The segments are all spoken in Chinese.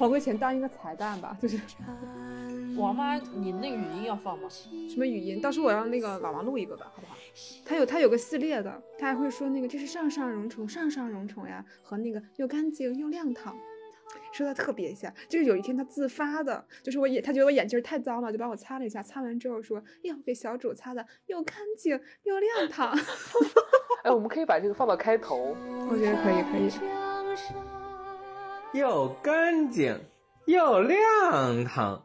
黄贵乾当一个彩蛋吧，就是 王妈，你那个语音要放吗？什么语音？到时候我让那个老王录一个吧，好不好？他有他有个系列的，他还会说那个这是上上绒虫，上上绒虫呀，和那个又干净又亮堂。说的特别像，就是有一天他自发的，就是我眼，他觉得我眼镜太脏了，就帮我擦了一下，擦完之后说，哟，给小主擦的又干净又亮堂。哎，我们可以把这个放到开头，我觉得可以，可以。又干净又亮堂，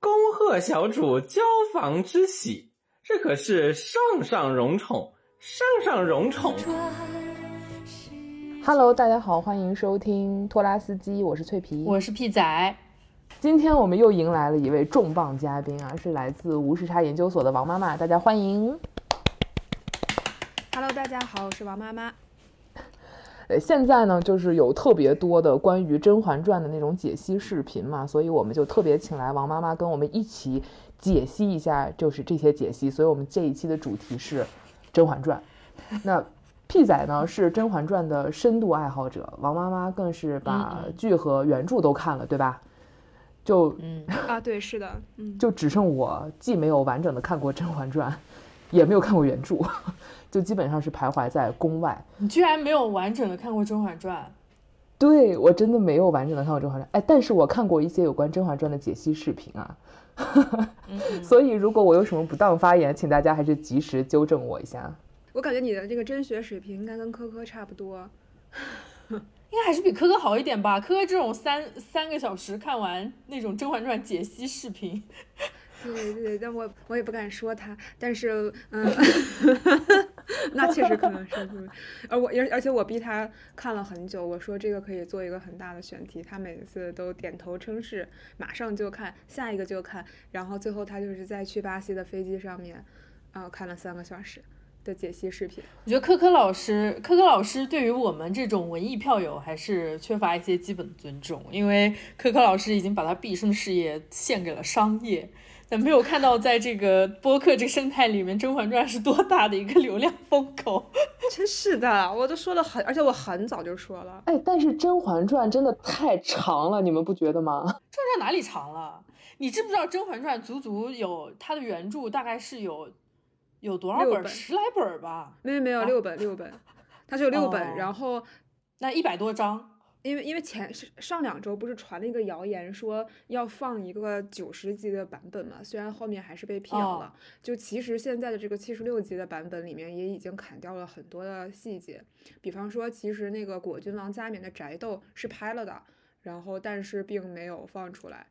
恭贺小主交房之喜，这可是上上荣宠，上上荣宠。Hello，大家好，欢迎收听拖拉斯基，我是脆皮，我是屁仔。今天我们又迎来了一位重磅嘉宾啊，是来自无时差研究所的王妈妈，大家欢迎。Hello，大家好，我是王妈妈。呃，现在呢，就是有特别多的关于《甄嬛传》的那种解析视频嘛，所以我们就特别请来王妈妈跟我们一起解析一下，就是这些解析。所以我们这一期的主题是《甄嬛传》。那。屁仔呢是《甄嬛传》的深度爱好者，王妈妈更是把剧和原著都看了，对吧？就嗯啊，对，是的，嗯，就只剩我既没有完整的看过《甄嬛传》，也没有看过原著，就基本上是徘徊在宫外。你居然没有完整的看过《甄嬛传》？对我真的没有完整的看过《甄嬛传》，哎，但是我看过一些有关《甄嬛传》的解析视频啊，所以如果我有什么不当发言，请大家还是及时纠正我一下。我感觉你的这个真学水平应该跟科科差不多，应该还是比科科好一点吧。科科这种三三个小时看完那种《甄嬛传》解析视频，对对对，但我我也不敢说他，但是嗯，那确实可能是，而我而而且我逼他看了很久，我说这个可以做一个很大的选题，他每次都点头称是，马上就看，下一个就看，然后最后他就是在去巴西的飞机上面，啊，看了三个小时。的解析视频，我觉得科科老师，科科老师对于我们这种文艺票友还是缺乏一些基本的尊重，因为科科老师已经把他毕生事业献给了商业，但没有看到在这个播客这个生态里面，《甄嬛传》是多大的一个流量风口。真是的，我都说了很，而且我很早就说了。哎，但是《甄嬛传》真的太长了，你们不觉得吗？《甄嬛传》哪里长了？你知不知道《甄嬛传》足足有它的原著大概是有。有多少本？十来本吧？没有没有六本六本，它就六本。然后那一百多章，因为因为前上两周不是传了一个谣言，说要放一个九十集的版本嘛？虽然后面还是被辟谣了。就其实现在的这个七十六集的版本里面也已经砍掉了很多的细节，比方说，其实那个果郡王加冕的宅斗是拍了的，然后但是并没有放出来，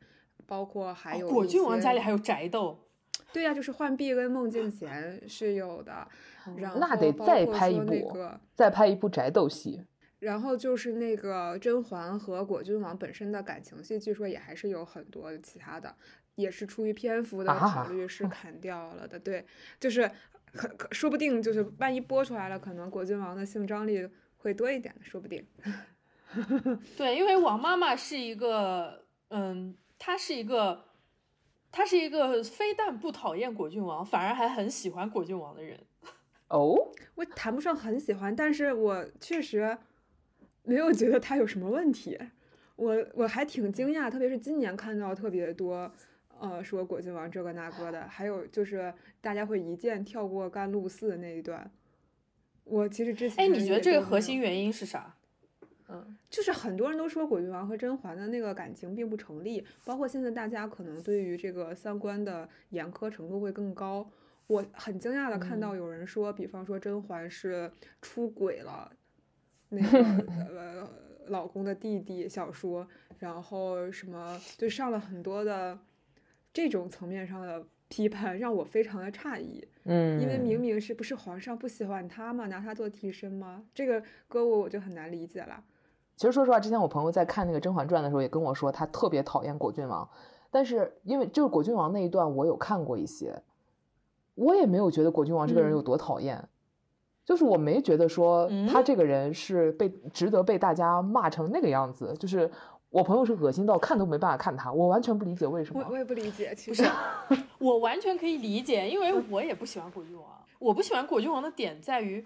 包括还有果郡王家里还有宅斗。对呀，就是浣碧跟孟静娴是有的，然后那得再拍一部，再拍一部宅斗戏。然后就是那个甄嬛和果郡王本身的感情戏，据说也还是有很多其他的，也是出于篇幅的考虑是砍掉了的。对，就是可可说不定就是万一播出来了，可能果郡王的性张力会多一点，说不定。对，因为王妈妈是一个，嗯，她是一个。她是一个非但不讨厌果郡王，反而还很喜欢果郡王的人。哦，我谈不上很喜欢，但是我确实没有觉得他有什么问题。我我还挺惊讶，特别是今年看到特别多，呃，说果郡王这个那个的，还有就是大家会一键跳过甘露寺那一段。我其实之前，哎，你觉得这个核心原因是啥？嗯，就是很多人都说果郡王和甄嬛的那个感情并不成立，包括现在大家可能对于这个三观的严苛程度会更高。我很惊讶的看到有人说，比方说甄嬛是出轨了，那个呃老公的弟弟小说，然后什么就上了很多的这种层面上的批判，让我非常的诧异。嗯，因为明明是不是皇上不喜欢他嘛，拿他做替身吗？这个歌舞我就很难理解了。其实说实话，之前我朋友在看那个《甄嬛传》的时候，也跟我说他特别讨厌果郡王。但是因为就是果郡王那一段，我有看过一些，我也没有觉得果郡王这个人有多讨厌，就是我没觉得说他这个人是被值得被大家骂成那个样子。就是我朋友是恶心到看都没办法看他，我完全不理解为什么。我我也不理解，其实 我完全可以理解，因为我也不喜欢果郡王。我不喜欢果郡王的点在于，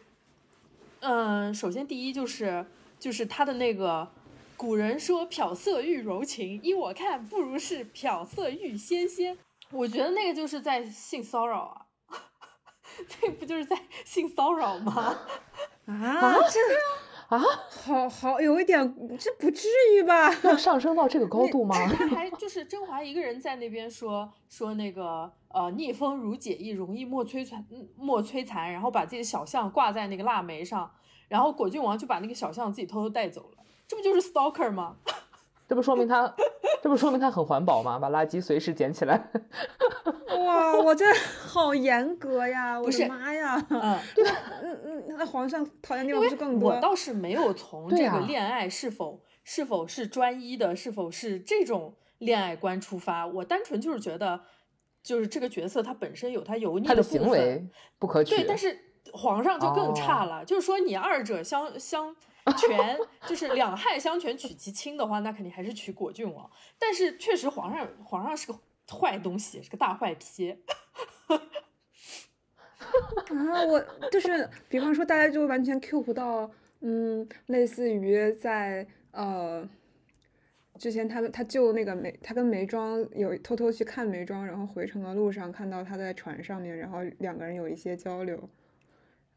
嗯，首先第一就是。就是他的那个古人说漂色欲柔情，依我看不如是漂色欲仙仙。我觉得那个就是在性骚扰啊，那不就是在性骚扰吗？啊，这啊，好好有一点，这不至于吧？要上升到这个高度吗？他还就是甄嬛一个人在那边说说那个呃逆风如解意，容易莫摧残莫摧残，然后把自己的小象挂在那个腊梅上，然后果郡王就把那个小象自己偷偷带走了，这不就是 stalker 吗？这不说明他，这不说明他很环保吗？把垃圾随时捡起来。哇，我这好严格呀！我是的妈呀！嗯，嗯嗯，那皇上讨厌地方不是更多？我倒是没有从这个恋爱是否、是否是专一的，是否是这种恋爱观出发，我单纯就是觉得，就是这个角色他本身有他油腻他的部分行为不可取。对，但是皇上就更差哦了，就是说你二者相相权，就是两害相权取其轻的话，那肯定还是取果郡王。但是确实皇上皇上是个坏东西，是个大坏批。啊，我就是，比方说，大家就完全 Q 不到，嗯，类似于在呃，之前他们他救那个梅，他跟梅庄有偷偷去看梅庄，然后回城的路上看到他在船上面，然后两个人有一些交流，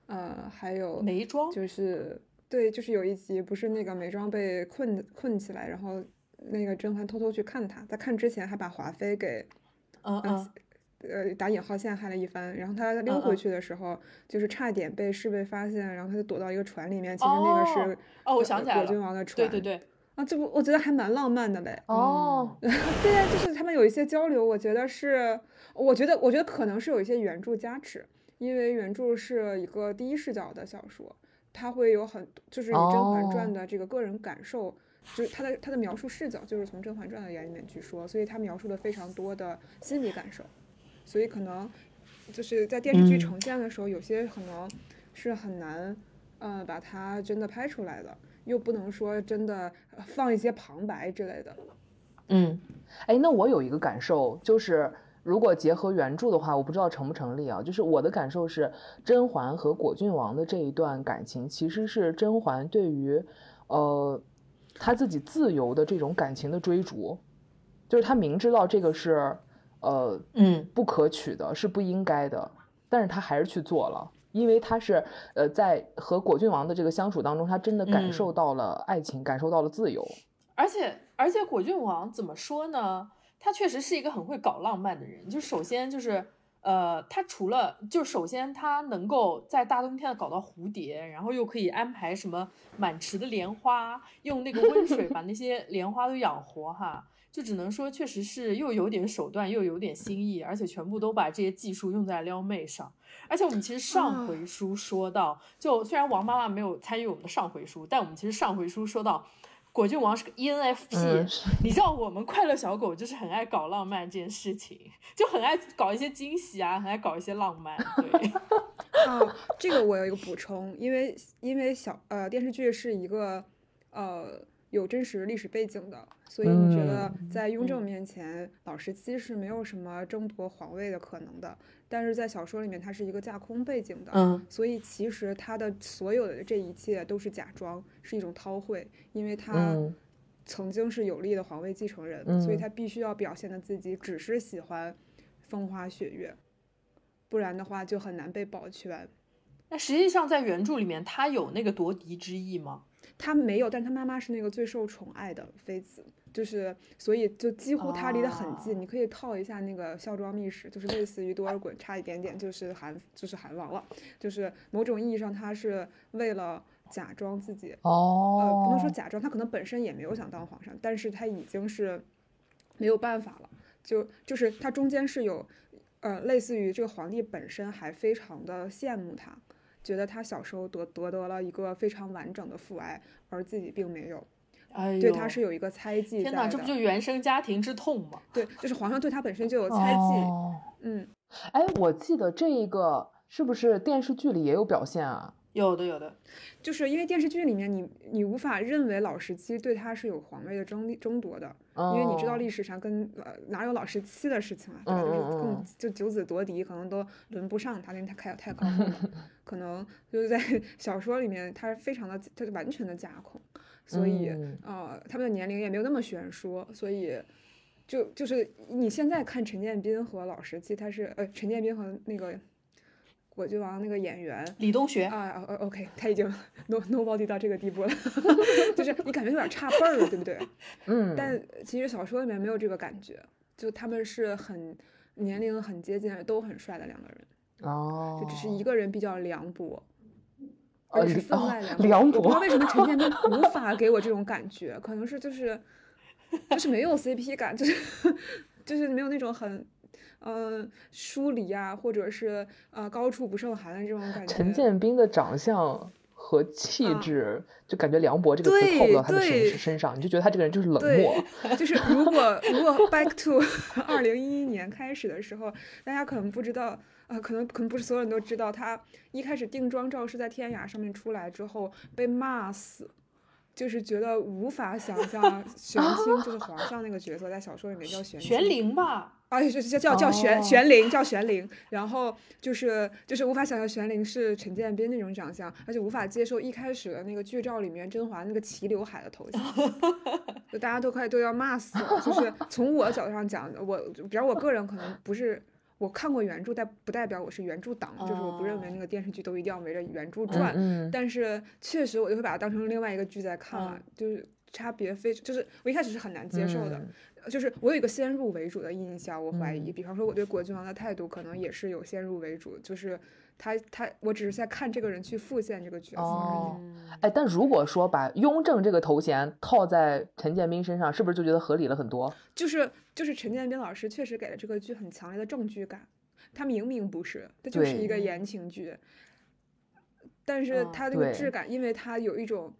呃，还有梅庄就是对，就是有一集不是那个美妆被困困起来，然后那个甄嬛偷偷去看他，在看之前还把华妃给嗯嗯，呃打引号陷害了一番，然后他溜回去的时候，就是差点被侍卫发现，然后他就躲到一个船里面，其实那个是哦哦我呃想起来了果郡王的船，对对对，啊，这不我觉得还蛮浪漫的嘞。哦，对呀，就是他们有一些交流，我觉得是，我觉得我觉得可能是有一些原著加持，因为原著是一个第一视角的小说，它会有很就是以《甄嬛传》哦的这个个人感受。就是他的他的描述视角就是从《甄嬛传》的眼里面去说，所以他描述了非常多的心理感受，所以可能就是在电视剧嗯呈现的时候，有些可能是很难，呃，把它真的拍出来的，又不能说真的呃放一些旁白之类的。嗯哎，那我有一个感受，就是如果结合原著的话，我不知道成不成立啊。就是我的感受是，甄嬛和果郡王的这一段感情，其实是甄嬛对于，呃，她自己自由的这种感情的追逐，就是她明知道这个是，呃，嗯不可取的，是不应该的，但是她还是去做了。因为他是，呃，在和果郡王的这个相处当中，他真的感嗯受到了爱情，感受到了自由。而且而且果郡王怎么说呢？他确实是一个很会搞浪漫的人。就首先就是，呃，他除了就首先他能够在大冬天的搞到蝴蝶，然后又可以安排什么满池的莲花，用那个温水把那些莲花都养活哈。就只能说，确实是又有点手段，又有点心意，而且全部都把这些技术用在撩妹上。而且我们其实上回书说到，就虽然王妈妈没有参与我们的上回书，但我们其实上回书说到，果郡王是个 E ENFP，、嗯你知道我们快乐小狗就是很爱搞浪漫这件事情，就很爱搞一些惊喜啊，很爱搞一些浪漫。对，啊，这个我有一个补充，因为因为小呃电视剧是一个呃有真实历史背景的，所以你觉得在雍正嗯面前，老十七是没有什么争夺皇位的可能的，但是在小说里面，他是一个架空背景的，嗯所以其实他的所有的这一切都是假装，是一种韬晦，因为他嗯曾经是有力的皇位继承人，所以嗯他必须要表现的自己只是喜欢风花雪月，不然的话就很难被保全。那实际上在原著里面，他有那个夺嫡之意吗？他没有，但他妈妈是那个最受宠爱的妃子，就是所以就几乎他离得很近。啊你可以套一下那个孝庄秘史，就是类似于多尔衮差一点点，就是韩就是韩王了，就是某种意义上他是为了假装自己哦，呃，不能说假装，他可能本身也没有想当皇上，但是他已经是没有办法了。就就是他中间是有，呃，类似于这个皇帝本身还非常的羡慕他，觉得他小时候得得得了一个非常完整的父爱，而自己并没有，哎，对他是有一个猜忌在天哪，这不就原生家庭之痛吗？对，就是皇上对他本身就有猜忌，哦嗯，哎，我记得这一个是不是电视剧里也有表现啊？有的，有的。就是因为电视剧里面你你无法认为老十七对他是有皇位的争争夺的，因为你知道哦历史上跟呃哪有老十七的事情啊，对吧？就是更嗯就九子夺嫡，可能都轮不上他，因为他太太高了，可能就是在 小说里面他是非常的，他就完全的架空。所以嗯呃，他们的年龄也没有那么悬殊，所以就就是你现在看陈建斌和老十七，他是呃陈建斌和那个果郡王那个演员。李东学，啊呃，OK，他已经 no nobody 到这个地步了，就是你感觉有点差辈儿了，对不对？嗯，但其实小说里面没有这个感觉，就他们是很年龄很接近，都很帅的两个人，哦，就只是一个人比较凉薄，呃而且是分哦外凉凉我不知道为什么陈建斌无法给我这种感觉，可能是就是就是没有 CP 感，就是就是没有那种很。嗯，疏离啊，或者是呃高处不胜寒的这种感觉。陈建斌的长相和气啊质，就感觉“梁博”这个词套不到他的身上，你就觉得他这个人就是冷漠。就是如果如果 back to 二零一一年开始的时候，大家可能不知道，呃，可能可能不是所有人都知道，他一开始定妆照是在天涯上面出来之后被骂死，就是觉得无法想象 玄清就是皇上那个角色在小说里面叫玄清玄灵吧，啊，就叫叫叫玄哦玄灵，叫玄灵，然后就是就是无法想象玄灵是陈建斌那种长相，而且无法接受一开始的那个剧照里面甄嬛那个齐刘海的头像，就大家都快都要骂死了。就是从我角度上讲，我比方我个人可能不是。我看过原著，但不代表我是原著党，就是我不认为那个电视剧都一定要围着原著转。嗯，但是确实我就会把它当成另外一个剧在看嘛，就是差别非就是我一开始是很难接受的，嗯就是我有一个先入为主的印象，我怀疑，嗯比方说我对果郡王的态度可能也是有先入为主，就是他他我只是在看这个人去复现这个角色而已。哎，但如果说把雍正这个头衔套在陈建斌身上，是不是就觉得合理了很多？就是就是陈建斌老师确实给了这个剧很强烈的正剧感，他明明不是，他就是一个言情剧，但是嗯他那个质感，因为他有一种。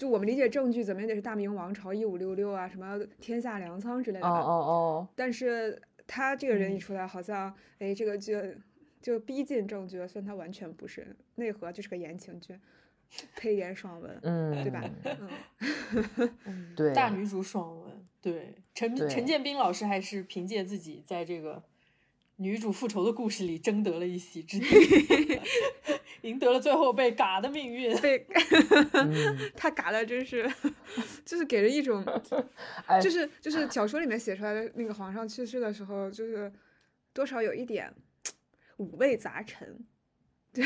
就我们理解证据怎么也得是大明王朝一五六六啊，什么天下粮仓之类的哦吧。哦哦，但是他这个人一嗯。出来，好像哎，这个剧就逼近证据了，虽然他完全不是，内核就是个言情剧，配一点爽文，嗯，对吧？嗯，嗯。对。大女主爽文，对。陈对陈建斌老师还是凭借自己在这个女主复仇的故事里争得了一席之地，赢得了最后被嘎的命运。被嗯，他嘎的真是，就是给人一种，哎，就是就是小说里面写出来的那个皇上去世的时候，就是多少有一点五味杂陈。对，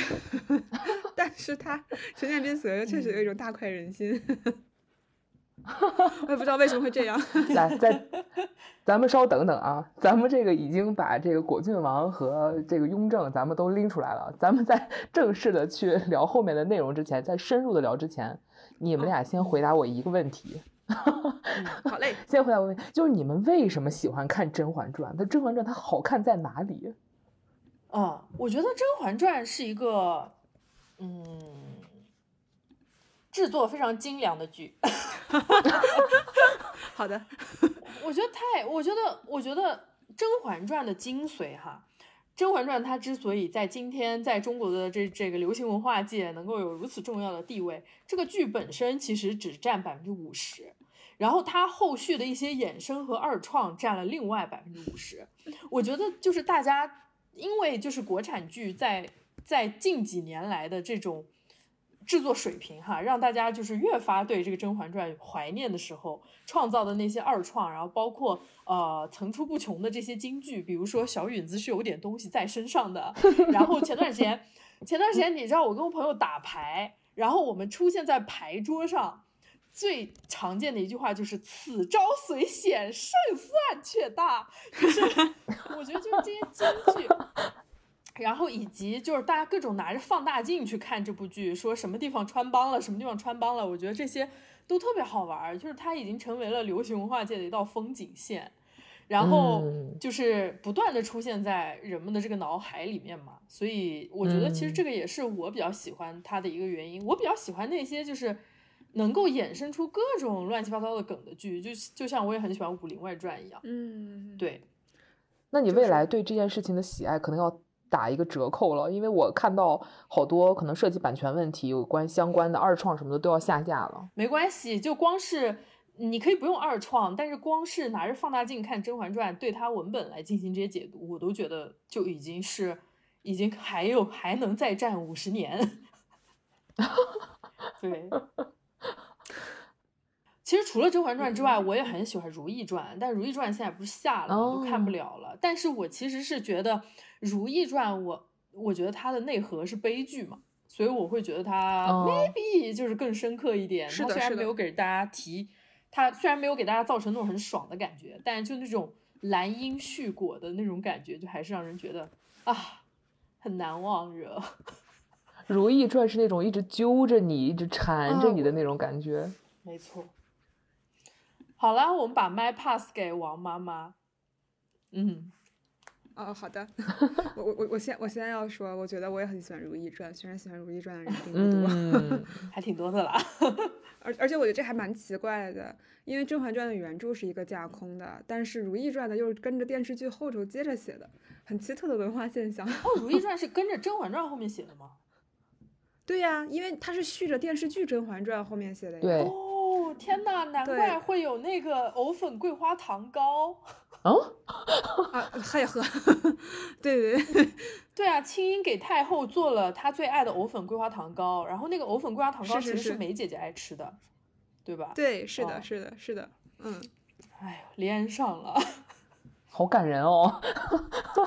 但是他陈建斌死了，确实有一种大快人心。我也不知道为什么会这样。来，再咱们稍等等啊，咱们这个已经把这个果郡王和这个雍正咱们都拎出来了，咱们在 正式的去聊后面的内容之前，在深入的聊之前，你们俩先回答我一个问题。好嘞，先回答我问题，就是你们为什么喜欢看《甄嬛传》？它《甄嬛传》它好看在哪里？啊，我觉得《甄嬛传》是一个，嗯，制作非常精良的剧。好的，我觉得太，我觉得，我觉得《甄嬛传》的精髓哈，《甄嬛传》它之所以在今天在中国的这这个流行文化界能够有如此重要的地位，这个剧本身其实只占百分之五十，然后它后续的一些衍生和二创占了另外百分之五十。我觉得就是大家因为就是国产剧在在近几年来的这种。制作水平哈，让大家就是越发对这个《甄嬛传》怀念的时候，创造的那些二创，然后包括呃层出不穷的这些金句，比如说小允子是有点东西在身上的。然后前段时间，前段时间你知道我跟我朋友打牌，然后我们出现在牌桌上，最常见的一句话就是“此招虽险，胜算却大”，就是 我觉得就是这些金句。然后以及就是大家各种拿着放大镜去看这部剧，说什么地方穿帮了，什么地方穿帮了，我觉得这些都特别好玩儿，就是它已经成为了流行文化界的一道风景线，然后嗯就是不断的出现在人们的这个脑海里面嘛，所以我觉得其实嗯这个也是我比较喜欢它的一个原因，我比较喜欢那些就是。能够衍生出各种乱七八糟的梗的剧，就就像我也很喜欢《武林外传》一样。嗯，对，那你未来对这件事情的喜爱可能要打一个折扣了，因为我看到好多可能涉及版权问题、有关相关的二创什么的都要下架了。没关系，就光是你可以不用二创，但是光是拿着放大镜看《甄嬛传》，对它文本来进行这些解读，我都觉得就已经是已经还有还能再战五十年。对，其实除了《甄嬛传》之外，我也很喜欢《如懿传》，但《如懿传》现在不是下了吗？哦就看不了了。但是我其实是觉得《如懿传》我，我觉得它的内核是悲剧嘛，所以我会觉得它哦 maybe 就是更深刻一点。它虽然没有给大家提，它虽然没有给大家造成那种很爽的感觉，但是就那种兰因絮果的那种感觉，就还是让人觉得啊，很难忘惹。《如懿传》是那种一直揪着你、一直缠着你的哦那种感觉。没错。好啦，我们把麦 pass 给王妈妈。嗯，哦，好的，我我我我先我先要说，我觉得我也很喜欢《如懿传》，虽然喜欢《如懿传》的人并不多，嗯，还挺多的啦。而而且我觉得这还蛮奇怪的，因为《甄嬛传》的原著是一个架空的，但是《如懿传》的又是跟着电视剧后头接着写的，很奇特的文化现象。哦，《如懿传》是跟着《甄嬛传》后面写的吗？对呀、因为它是续着电视剧《甄嬛传》后面写的呀。对哦，天呐，难怪会有那个藕粉桂花糖糕。哦，啊，还喝，对 对对，对啊，清音给太后做了她最爱的藕粉桂花糖糕，然后那个藕粉桂花糖糕其实是梅姐姐爱吃的，对吧？，对，是的，哦。是的，是的，嗯，哎呦，连上了，好感人哦。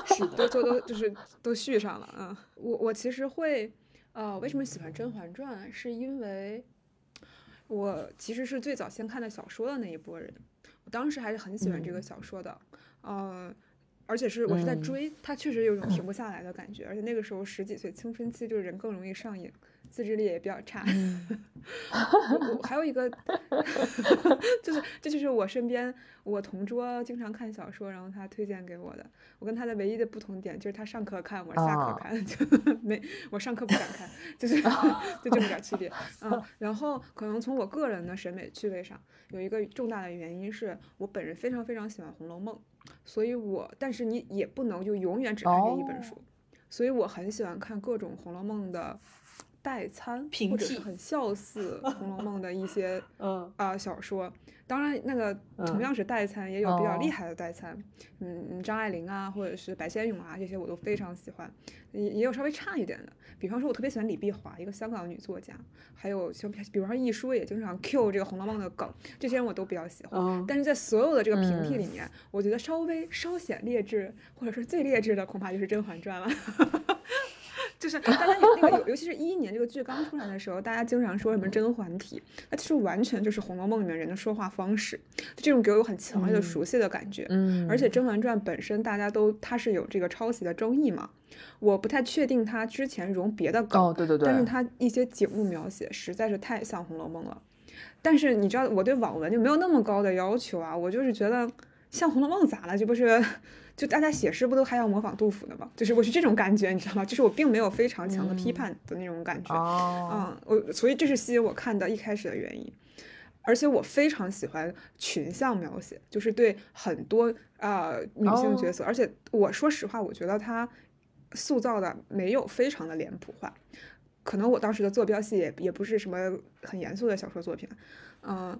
是的，都都都就是都续上了，嗯，我我其实会，呃，为什么喜欢《甄嬛传》，是因为我其实是最早先看的小说的那一波人，我当时还是很喜欢这个嗯。小说的，呃，而且是我是在嗯。追，它确实有种停不 下来的感觉，而且那个时候十几岁青春期，就是人更容易上瘾，自制力也比较差。还有一个，就是这就是我身边我同桌经常看小说，然后他推荐给我的。我跟他的唯一的不同点就是他上课看，我下课啊看，就没我上课不敢看，就是 就这么点区别。嗯，然后可能从我个人的审美趣味上，有一个重大的原因是我本人非常非常喜欢《红楼梦》，所以我但是你也不能就永远只看这一本书，所以我很喜欢看各种《红楼梦》的代餐，平或者是替很笑似 《红楼梦》的一些 嗯啊、小说。当然，那个同嗯样是代餐，也有比较厉哦害的代餐，嗯嗯，张爱玲啊，或者是白先勇啊，这些我都非常喜欢。也也有稍微差一点的，比方说，我特别喜欢李碧华，一个香港女作家，还有像比方说易舒也经常 Q 这个《红楼梦》的梗，这些人我都比较喜欢。嗯，但是在所有的这个平替嗯里面，我觉得稍微稍显劣质，或者说最劣质的，恐怕就是《甄嬛传》了。就是大家有那个尤尤其是一一年这个剧刚出来的时候，大家经常说什么甄嬛体，那其实完全就是《红楼梦》里面人的说话方式，这种给我有很强烈的嗯熟悉的感觉。嗯，而且《甄嬛传》本身大家都它是有这个抄袭的争议嘛，我不太确定它之前融别的梗，哦，对对对，但是它一些景物描写实在是太像《红楼梦》了。但是你知道，我对网文就没有那么高的要求啊，我就是觉得像《红楼梦》咋了？这不是就大家写诗不都还要模仿杜甫的吗？就是我是这种感觉，你知道吗？就是我并没有非常强的批嗯判的那种感觉。哦，嗯，我所以这是吸引我看的一开始的原因，而且我非常喜欢群像描写，就是对很多呃女性角哦色，而且我说实话，我觉得她塑造的没有非常的脸谱化，可能我当时的坐标系也也不是什么很严肃的小说作品，嗯、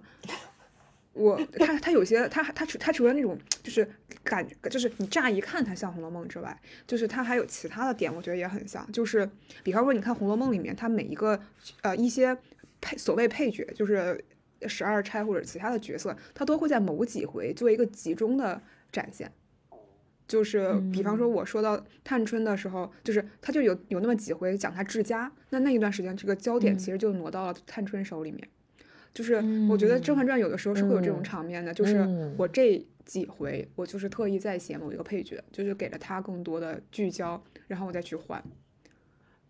我他他有些他他除他除了那种就是感就是你乍一看它像《红楼梦》之外，就是它还有其他的点，我觉得也很像。就是比方说，你看《红楼梦》里面，它每一个呃一些配所谓配角，就是十二钗或者其他的角色，它都会在某几回做一个集中的展现。就是比方说，我说到探春的时候，就是他就有有那么几回讲他治家，那那一段时间这个焦点其实就挪到了探春手里面。就是我觉得《甄嬛传》有的时候是会有这种嗯场面的，就是嗯我这几回我就是特意在写某一个配角，就是给了他更多的聚焦，然后我再去换。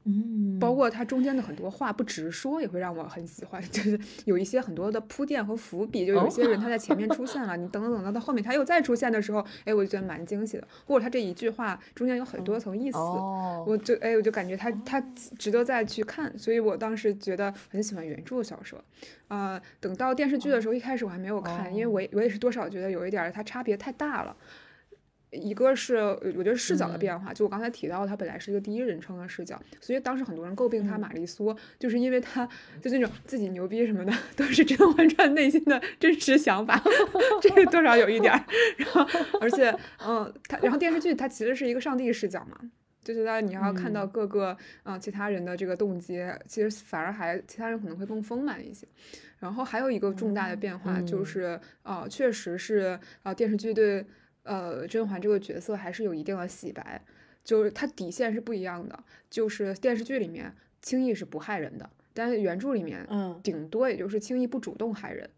嗯，包括他中间的很多话不直说，也会让我很喜欢，就是有一些很多的铺垫和伏笔，就有一些人他在前面出现了，你等等等到到后面他又再出现的时候，哎，我就觉得蛮惊喜的，或者他这一句话中间有很多层意思，哦，我就哎，我就感觉他他值得再去看，所以我当时觉得很喜欢原著小说，啊、等到电视剧的时候，一开始我还没有看，因为我我也是多少觉得有一点儿它差别太大了。一个是我觉得视角的变化，就我刚才提到，它本来是一个第一人称的视角，所以当时很多人诟病他玛丽苏，就是因为他就那种自己牛逼什么的，都是《甄嬛传》内心的真实想法，这个多少有一点儿。然后，而且，嗯，他然后电视剧它其实是一个上帝视角嘛，就是当你要看到嗯各个嗯、呃其他人的这个动机，其实反而还其他人可能会更丰满一些。然后还有一个重大的变化就嗯是，呃，确实是呃电视剧对呃甄嬛这个角色还是有一定的洗白，就是它底线是不一样的，就是电视剧里面轻易是不害人的，但是原著里面嗯。顶多也就是轻易不主动害人，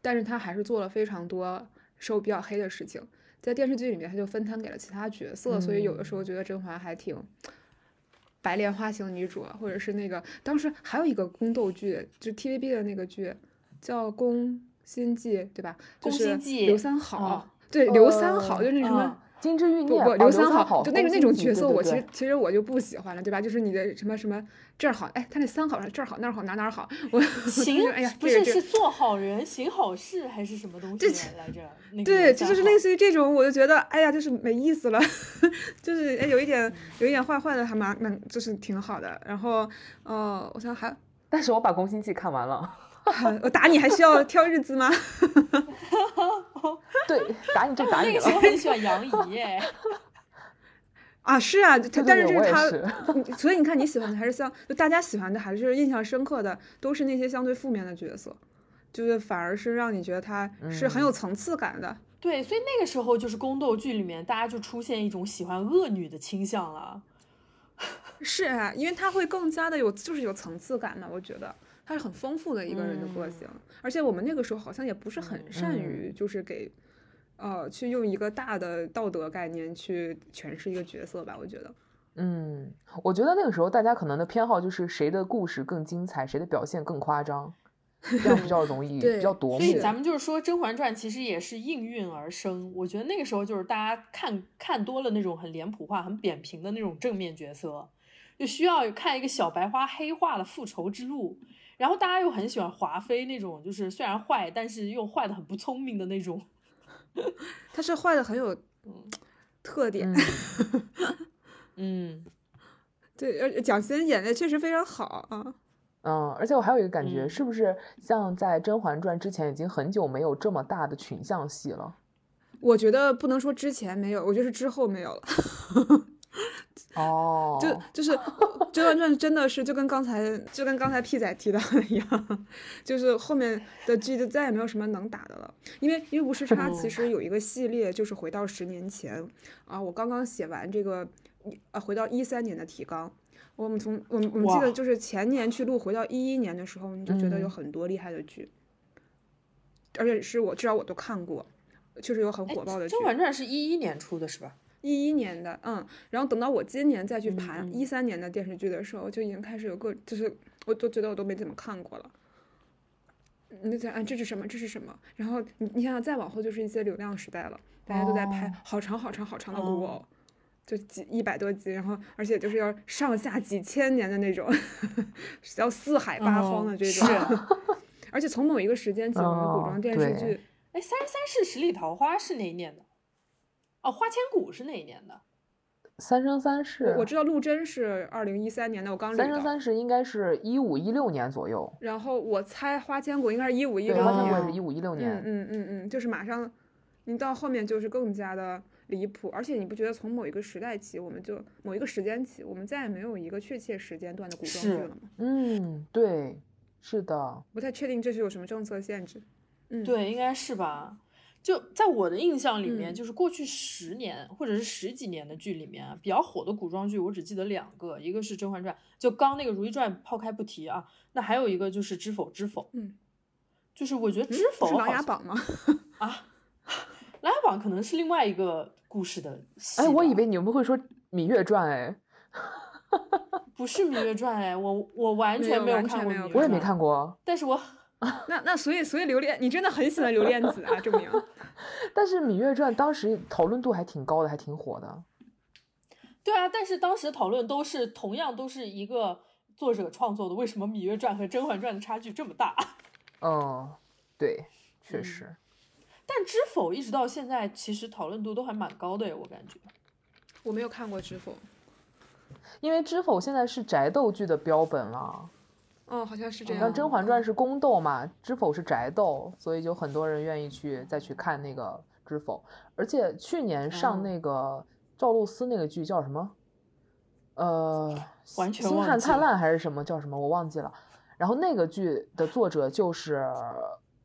但是他还是做了非常多手比较黑的事情，在电视剧里面他就分摊给了其他角色，所以有的时候觉得甄嬛还挺白莲花型女主啊，或者是那个当时还有一个宫斗剧，就 TVB 的那个剧叫《宫心计》，对吧？就是宫心计刘三好，哦对刘三好，呃就是那什么。嗯金枝玉孽，不不，哦刘三好，就那个那种角色，我其对实其实我就不喜欢了，对吧？就是你的什么什么这儿好，哎，他那三好这儿好那儿好哪哪儿好，我行就是哎呀，不是是做好人行好事还是什么东西来着？那个对，这就是类似于这种，我就觉得，哎呀，就是没意思了，就是哎有一点有一点坏坏的，还蛮蛮就是挺好的。然后，呃，我想还但是我把《宫心计》看完了。我打你还需要挑日子吗？对，打你就打你了那个时。候很喜欢杨怡耶，啊，是啊，他但是对我也这是他，是所以你看，你喜欢的还是像就大家喜欢的还是印象深刻的，都是那些相对负面的角色，就是反而是让你觉得他是很有嗯层次感的。对，所以那个时候就是宫斗剧里面大家就出现一种喜欢恶女的倾向了。是啊，因为他会更加的有，就是有层次感嘛。我觉得他是很丰富的一个人的个嗯性，而且我们那个时候好像也不是很善于，就是给，呃，去用一个大的道德概念去诠释一个角色吧。我觉得，嗯，我觉得那个时候大家可能的偏好就是谁的故事更精彩，谁的表现更夸张，这样比较容易，对 比较夺目所以。咱们就是说，《甄嬛传》其实也是应运而生。我觉得那个时候就是大家看看多了那种很脸谱化、很扁平的那种正面角色，就需要看一个小白花黑化的复仇之路。然后大家又很喜欢华妃那种，就是虽然坏，但是又坏的很不聪明的那种。他是坏的很有特点，嗯，嗯，对，而且蒋欣演的确实非常好啊。嗯，而且我还有一个感觉，嗯是不是像在《甄嬛传》之前，已经很久没有这么大的群像戏了？我觉得不能说之前没有，我觉得是之后没有了。哦，就就是《甄嬛传》真的是就跟刚才就跟刚才 P 仔提到的一样，就是后面的剧就再也没有什么能打的了。因为因为无时差其实有一个系列，就是回到十年前啊，我刚刚写完这个啊，回到一三年的提纲。我们从我们我们记得就是前年去录，回到一一年的时候，你就觉得有嗯很多厉害的剧，而且是我至少我都看过，确实有很哎火爆的剧。《甄嬛传》是一一年出的是吧？一一年的，嗯，然后等到我今年再去嗯盘嗯一三年的电视剧的时候，就已经开始有个，就是我都觉得我都没怎么看过了。你就想，啊，这是什么？这是什么？然后你你想想，再往后就是一些流量时代了，大家都在拍哦好长好长好长的古哦偶，就几一百多集，然后而且就是要上下几千年的那种，要四海八荒的哦这种。是 而且从某一个时间起，我们古哦装电视剧哎，《三十三世十里桃花》是哪一年的？哦，《花千骨》是哪一年的？三生三世，我我知道陆贞是二零一三年的，我刚捋的。三生三世应该是一五一六年左右，然后我猜花千骨应该是一五一对，六年花千骨是一五一六嗯年。嗯嗯嗯，就是马上，你到后面就是更加的离谱，而且你不觉得从某一个时代起，我们就某一个时间起，我们再也没有一个确切时间段的古装剧了吗？嗯，对，是的，不太确定这是有什么政策限制。嗯，，对，应该是吧。就在我的印象里面，嗯就是过去十年或者是十几年的剧里面啊，比较火的古装剧，我只记得两个，一个是《甄嬛传》，就刚那个《如懿传》抛开不提啊，那还有一个就是《知否知否》，嗯，就是我觉得《知否》是《琅琊榜》吗？啊，《琅琊榜》可能是另外一个故事的戏哎，我以为你们会说《芈月传》哎，不是《芈月传》哎，我我完全没有看过《我也没看过。但是我 那那所以所以刘恋，你真的很喜欢刘恋子啊，证明。但是《芈月传》当时讨论度还挺高的，还挺火的。对啊，但是当时讨论都是同样都是一个作者创作的，为什么《芈月传》和《甄嬛传》的差距这么大？嗯，对，确嗯实。但《知否》一直到现在其实讨论度都还蛮高的耶，我感觉。我没有看过《知否》，因为《知否》现在是宅斗剧的标本了，哦，好像是这像样。《甄嬛传》是宫斗嘛，《知否》是宅斗，所以就很多人愿意去再去看那个《知否》。而且去年哦上那个赵露思那个剧叫什么？呃，完全星汉灿烂还是什么叫什么我忘记了。然后那个剧的作者就是《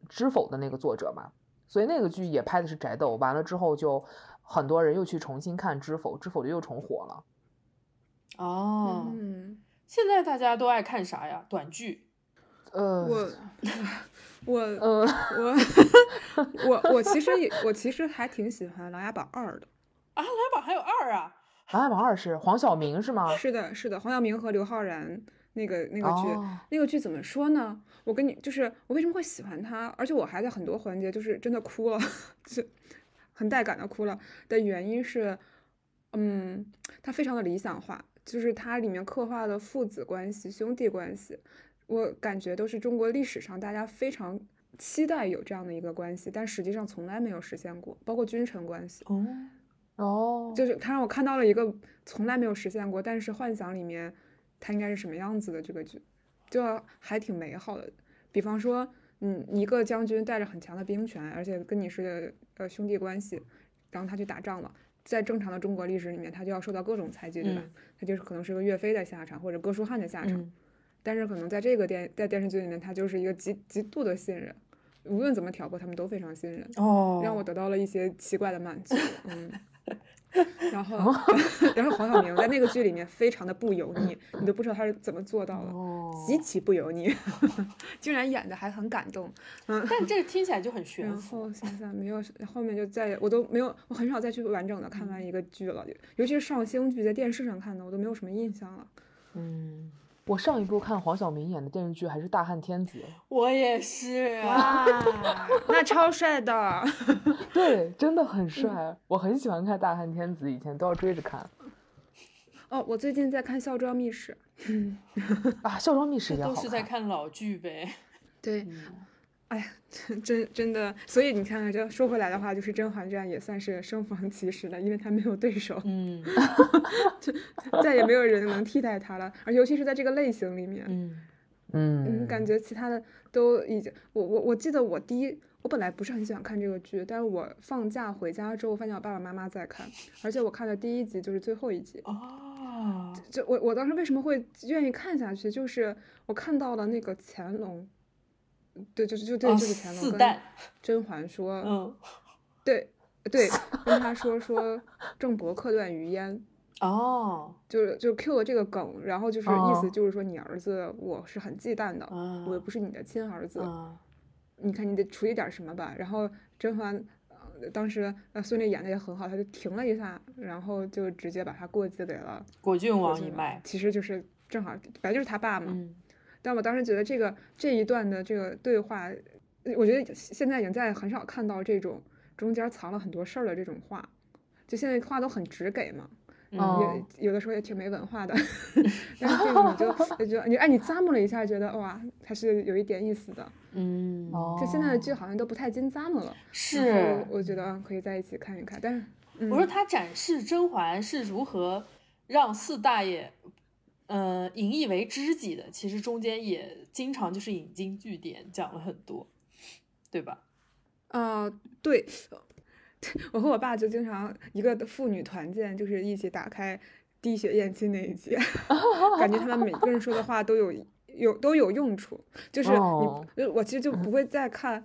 知否》的那个作者嘛，所以那个剧也拍的是宅斗。完了之后，就很多人又去重新看《知否》，《知否》就又重火了。哦，嗯，现在大家都爱看啥呀？短剧。呃，我我呃，我我我其实也我其实还挺喜欢《琅琊榜二》的。啊，琅琊榜还有二啊！《琅琊榜二》是黄晓明是吗？是的，是的，黄晓明和刘昊然那个那个剧，哦那个剧怎么说呢？我跟你就是我为什么会喜欢他，而且我还在很多环节就是真的哭了，就是很带感的哭了的原因是，嗯，他非常的理想化，就是它里面刻画的父子关系、兄弟关系，我感觉都是中国历史上大家非常期待有这样的一个关系，但实际上从来没有实现过，包括君臣关系。哦，哦，就是他让我看到了一个从来没有实现过，但是幻想里面它应该是什么样子的这个剧，就还挺美好的。比方说，嗯，一个将军带着很强的兵权，而且跟你是呃兄弟关系，然后他去打仗了。在正常的中国历史里面，他就要受到各种猜忌，对吧？嗯他就是可能是个岳飞的下场，或者哥舒翰的下场。嗯但是可能在这个电在电视剧里面，他就是一个极极度的信任，无论怎么挑拨，他们都非常信任。哦，让我得到了一些奇怪的满足，嗯。然后，然后黄晓明在那个剧里面非常的不油腻，你都不知道他是怎么做到的，哦，极其不油腻，竟然演的还很感动，嗯。但这个听起来就很悬然浮。后想想没有，后面就再也我都没有，我很少再去完整的看完一个剧了，尤其是上星剧，在电视上看的，我都没有什么印象了。嗯，我上一部看黄晓明演的电视剧还是《大汉天子》，我也是啊。哇，那超帅的，对，真的很帅，我很喜欢看《大汉天子》，以前都要追着看哦，我最近在看《孝庄秘史》，啊，《孝庄秘史》这都是在看老剧呗。对，嗯哎呀，真真的，所以你看看，这说回来的话，就是《甄嬛传》也算是生逢其时的，因为她没有对手，嗯再也没有人能替代她了，而尤其是在这个类型里面，嗯。嗯嗯，感觉其他的都已经，我我我记得我第一，我本来不是很喜欢看这个剧，但是我放假回家之后，发现我爸爸妈妈在看，而且我看的第一集就是最后一集，哦，就我我当时为什么会愿意看下去，就是我看到了那个乾隆，对，就是就对，哦就是乾隆跟，甄嬛说，嗯，对对，跟他说说郑伯克段于鄢，哦，就是就 Q 了这个梗，然后就是意哦思就是说你儿子我是很忌惮的，啊，我又不是你的亲儿子，啊，你看你得处理点什么吧。然后甄嬛。呃当时呃孙俪演的也很好，她就停了一下，然后就直接把他过继给了果郡果郡王一脉。其实就是正好本来就是他爸嘛，嗯但我当时觉得这个这一段的这个对话，呃我觉得现在已经在很少看到这种中间藏了很多事儿的这种话，就现在话都很直给嘛，嗯哦也有的时候也挺没文化的，但是这个你就 就觉得你哎你咂摸了一下，觉得哇还是有一点意思的。嗯，哦，就现在的剧好像都不太经咂摸了，是。我觉得啊可以在一起看一看，但是嗯我说他展示甄嬛是如何让四大爷，呃，引以为知己的，其实中间也经常就是引经据典，讲了很多，对吧？啊、对，我和我爸就经常一个父女团建，就是一起打开《滴血验亲》那一集，感觉他们每个人说的话都有有都有用处，就是我其实就不会再看。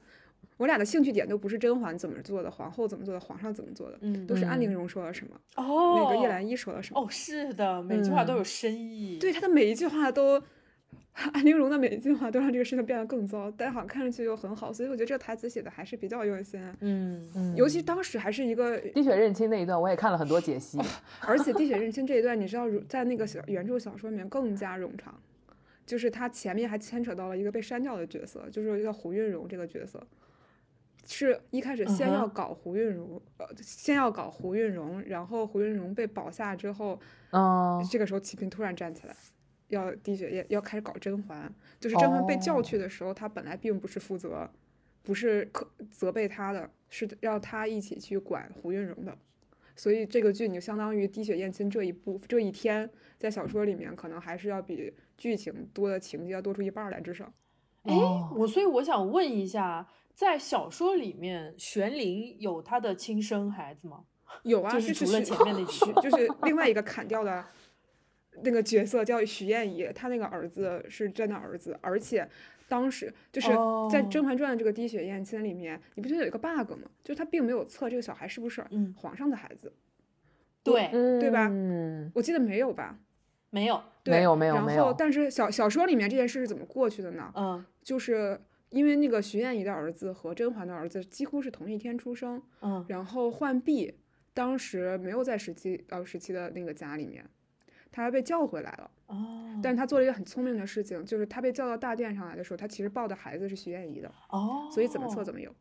我俩的兴趣点都不是甄嬛怎么做的，皇后怎么做的，皇上怎么做的，嗯都是安陵嗯容说了什么，哦，那个叶澜依说了什么。哦，是的，每句话都嗯有深意。对，她的每一句话都，安陵容的每一句话都让这个事情变得更糟，但好像看上去又很好，所以我觉得这个台词写的还是比较用心。嗯，嗯尤其当时还是一个滴血认亲那一段，我也看了很多解析。而且滴血认亲这一段，你知道在那个小原著小说里面更加冗长，就是它前面还牵扯到了一个被删掉的角色，就是叫胡韵蓉这个角色，是一开始先要搞胡运荣，呃，先要搞胡运荣，然后胡运荣被保下之后，嗯，这个时候齐嫔突然站起来。要滴血验，要开始搞甄嬛，就是甄嬛被叫哦去的时候，她本来并不是负责，不是可责备她的，是让她一起去管胡运荣的。所以这个剧你就相当于滴血验亲这一部这一天，在小说里面可能还是要比剧情多的情节要多出一半来，至少。哎哦，我所以我想问一下，在小说里面，玄灵有他的亲生孩子吗？有啊，就是除了前面那几许就是另外一个砍掉的，那个角色叫许燕仪，他那个儿子是真的儿子，而且当时就是在哦《甄嬛传》这个滴血验亲里面，你不觉得有一个 bug 吗？就是他并没有测这个小孩是不是嗯皇上的孩子，对，对吧嗯，我记得没有吧？没有，对没有没有然后，但是小小说里面这件事是怎么过去的呢？嗯就是因为那个徐燕仪的儿子和甄嬛的儿子几乎是同一天出生，嗯然后浣碧当时没有在十七呃十七的那个家里面，他被叫回来了。哦，但是他做了一个很聪明的事情，就是他被叫到大殿上来的时候，他其实抱的孩子是徐燕仪的，哦，所以怎么测怎么有，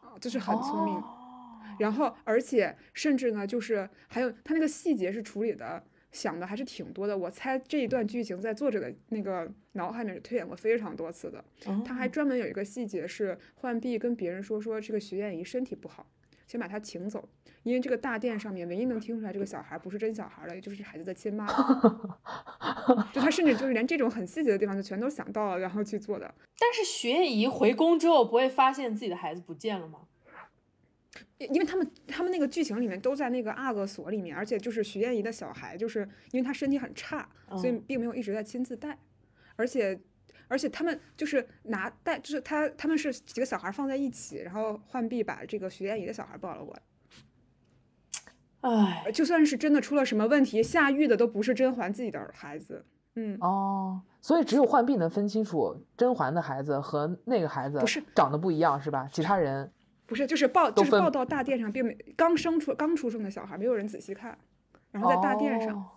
啊，就是很聪明。哦然后，而且甚至呢，就是还有他那个细节是处理的，想的还是挺多的。我猜这一段剧情在作者的那个脑海里面是推演过非常多次的。他还哦专门有一个细节是浣碧跟别人说说这个徐艳怡身体不好，先把她请走，因为这个大殿上面唯一能听出来这个小孩不是真小孩的，也就是孩子的亲妈。就他甚至就是连这种很细节的地方就全都想到了，然后去做的。但是徐艳怡回宫之后，不会发现自己的孩子不见了吗？因因为他们他们那个剧情里面都在那个阿哥所里面，而且就是徐燕怡的小孩，就是因为他身体很差，所以嗯并没有一直在亲自带，而且而且他们就是拿带，就是他他们是几个小孩放在一起，然后浣碧把这个徐燕怡的小孩抱了过来。哎，就算是真的出了什么问题，下狱的都不是甄嬛自己的孩子。嗯，哦，所以只有浣碧能分清楚甄嬛的孩子和那个孩子不是长得不一样，是吧？其他人不是，就是抱，就是抱到大殿上，并没刚生出刚出生的小孩，没有人仔细看，然后在大殿上，哦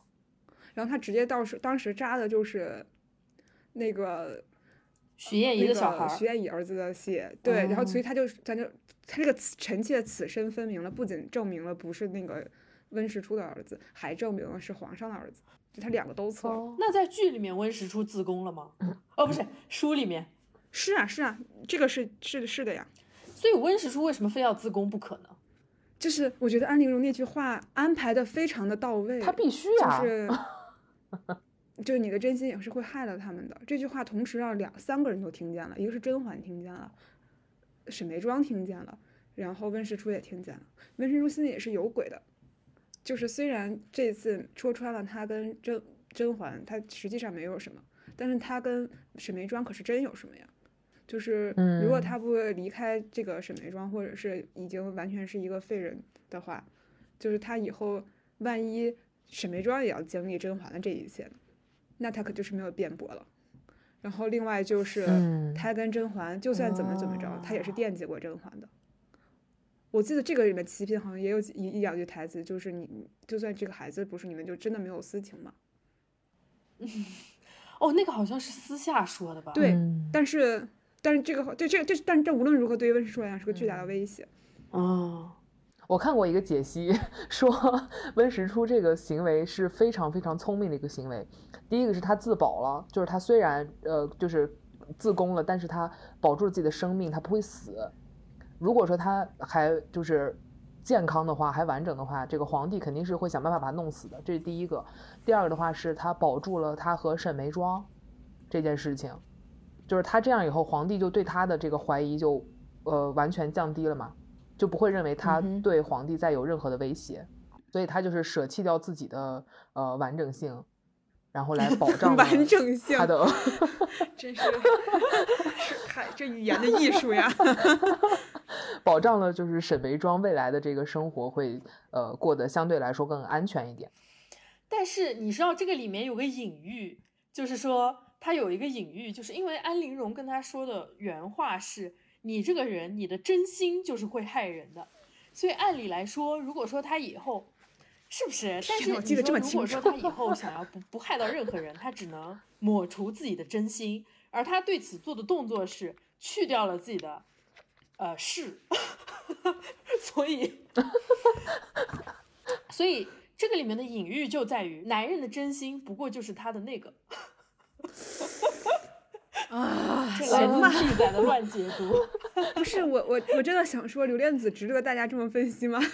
然后他直接到时当时扎的就是那个徐燕怡那的小孩徐燕怡儿子的血，对，然后所以哦他就咱就他这个臣妾此身分明了，不仅证明了不是那个温实初的儿子，还证明了是皇上的儿子，就他两个都错了。哦那在剧里面温实初自宫了吗？哦，不是，书里面。是啊，是啊，这个是是是的呀。所以温实初为什么非要自宫不可呢？就是我觉得安陵容那句话安排的非常的到位，他必须就呀、是就是你的真心也是会害了他们的。这句话同时让两三个人都听见了，一个是甄嬛听见了，沈眉庄听见了，然后温实初也听见了。温实初心里也是有鬼的，就是虽然这次戳穿了他跟甄甄嬛，他实际上没有什么，但是他跟沈眉庄可是真有什么呀？就是如果嗯他不离开这个沈眉庄，或者是已经完全是一个废人的话，就是他以后万一沈眉庄也要经历甄嬛的这一切，那他可就是没有辩驳了。然后另外就是嗯他跟甄嬛，就算怎么怎么着，他也是哦惦记过甄嬛的。我记得这个里面齐嫔好像也有一一两句台词，就是你就算这个孩子不是你们，就真的没有私情吗？哦，那个好像是私下说的吧？对，嗯但是但是这个对这个这但是这无论如何对于温实初来讲是个巨大的威胁。哦，我看过一个解析，说温实初这个行为是非常非常聪明的一个行为。第一个是他自保了，就是他虽然呃就是自宫了，但是他保住了自己的生命，他不会死。如果说他还就是健康的话，还完整的话，这个皇帝肯定是会想办法把他弄死的，这是第一个。第二个的话是他保住了他和沈眉庄这件事情，就是他这样以后，皇帝就对他的这个怀疑就呃完全降低了嘛。就不会认为他对皇帝再有任何的威胁，所以他就是舍弃掉自己的呃完整性，然后来保障完整性他的 真是，嗨，这语言的艺术呀！保障了就是沈眉庄未来的这个生活会呃过得相对来说更安全一点。但是你知道这个里面有个隐喻，就是说他有一个隐喻，就是因为安陵容跟他说的原话是：“你这个人，你的真心就是会害人的。”所以按理来说，如果说他以后是不是？但是你说如果说他以 后想要不不害到任何人，他只能抹除自己的真心，而他对此做的动作是去掉了自己的呃是，所以所以这个里面的隐喻就在于，男人的真心不过就是他的那个，啊，这来行吧自 P 仔的乱解读。不是我我我真的想说，刘恋子值得大家这么分析吗？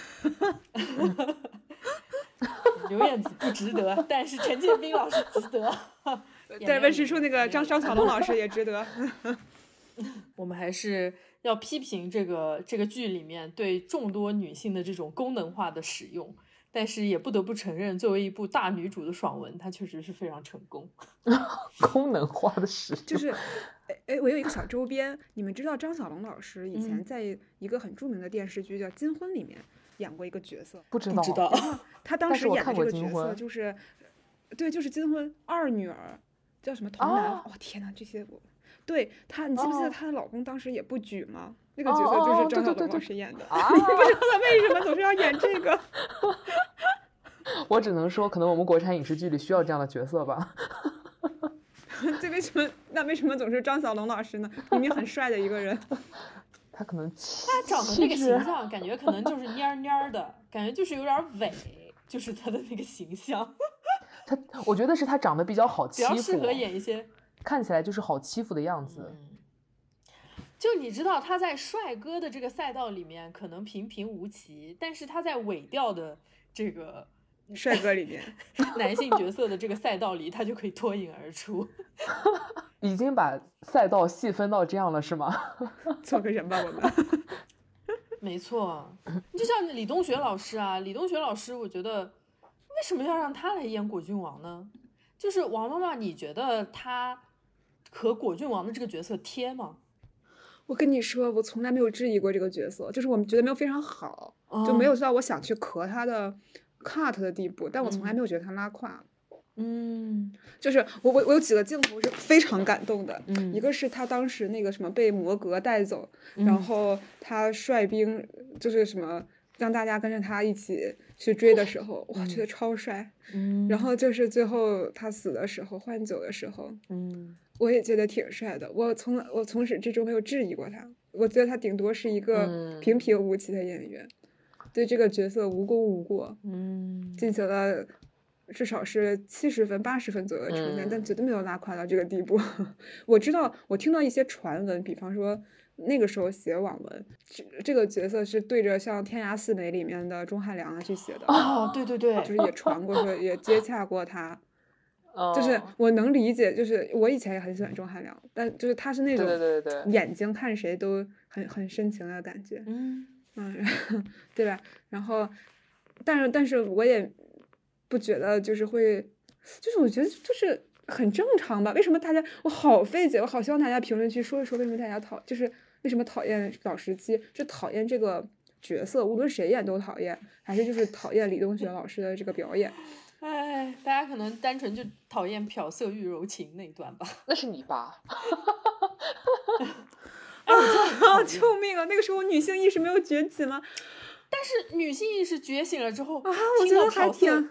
刘恋子不值得，但是陈建斌老师值得。对，有温实初那个张张小龙老师也值得。我们还是要批评这个这个剧里面对众多女性的这种功能化的使用。但是也不得不承认，作为一部大女主的爽文，它确实是非常成功。功能化的使用，就是，哎哎，我有一个小周边，你们知道张小龙老师以前嗯在一个很著名的电视剧叫《金婚》里面演过一个角色，不知道不知道 他当时演的这个角色就是，对，就是金婚二女儿，叫什么童男？哦哦天呐，这些我，对她，你记不记得哦她的老公当时也不举吗？那个哦角色就哦是张小龙对对对对老师演的，啊，不知道他为什么总是要演这个。我只能说，可能我们国产影视剧里需要这样的角色吧。这为什么？那为什么总是张小龙老师呢？明明很帅的一个人。他可能他长得那个形象，感觉可能就是蔫蔫的，感觉就是有点伪，就是他的那个形象，他，我觉得是他长得比较好欺负，比较适合演一些。看起来就是好欺负的样子。嗯，就你知道他在帅哥的这个赛道里面可能平平无奇，但是他在伪调的这个帅哥里面，男性角色的这个赛道里，他就可以脱颖而出。已经把赛道细分到这样了，是吗？做个人吧，我们。没错，就像李东学老师啊，李东学老师，我觉得为什么要让他来演果郡王呢？就是王妈妈，你觉得他和果郡王的这个角色贴吗？我跟你说，我从来没有质疑过这个角色，就是我们觉得没有非常好，就没有到我想去磕他的 cut 的地步，但我从来没有觉得他拉胯。嗯。就是我我我有几个镜头是非常感动的，嗯。一个是他当时那个什么被摩格带走，然嗯。后他率兵就是什么让大家跟着他一起去追的时候，哇，觉得超帅。嗯，然后就是最后他死的时候换酒的时候，嗯。我也觉得挺帅的。我从来我从始至终没有质疑过他，我觉得他顶多是一个嗯。平平无奇的演员，对这个角色无功无过，嗯。进行了至少是七十分、八十分左右的呈现，但嗯。绝对没有拉胯到这个地步。我知道，我听到一些传闻，比方说那个时候写网文，这这个角色是对着像《天涯四美》里面的钟汉良去写的，哦，对对对，就是也传过说也接洽过他。就是哦我能理解，就是我以前也很喜欢钟汉良，但就是他是那种眼睛看谁都很很深情的感觉，嗯嗯，对吧？然后，但是但是我也不觉得就是会，就是我觉得就是很正常吧？为什么大家我好费解，我好希望大家评论区说一说为什么大家讨，就是为什么讨厌老时期，就讨厌这个角色，无论谁演都讨厌，还是就是讨厌李东学老师的这个表演？哎，大家可能单纯就讨厌缥色欲柔情那一段吧。那是你吧？啊！救命啊！那个时候女性意识没有崛起吗？但是女性意识觉醒了之后，啊，我听到觉得还挺。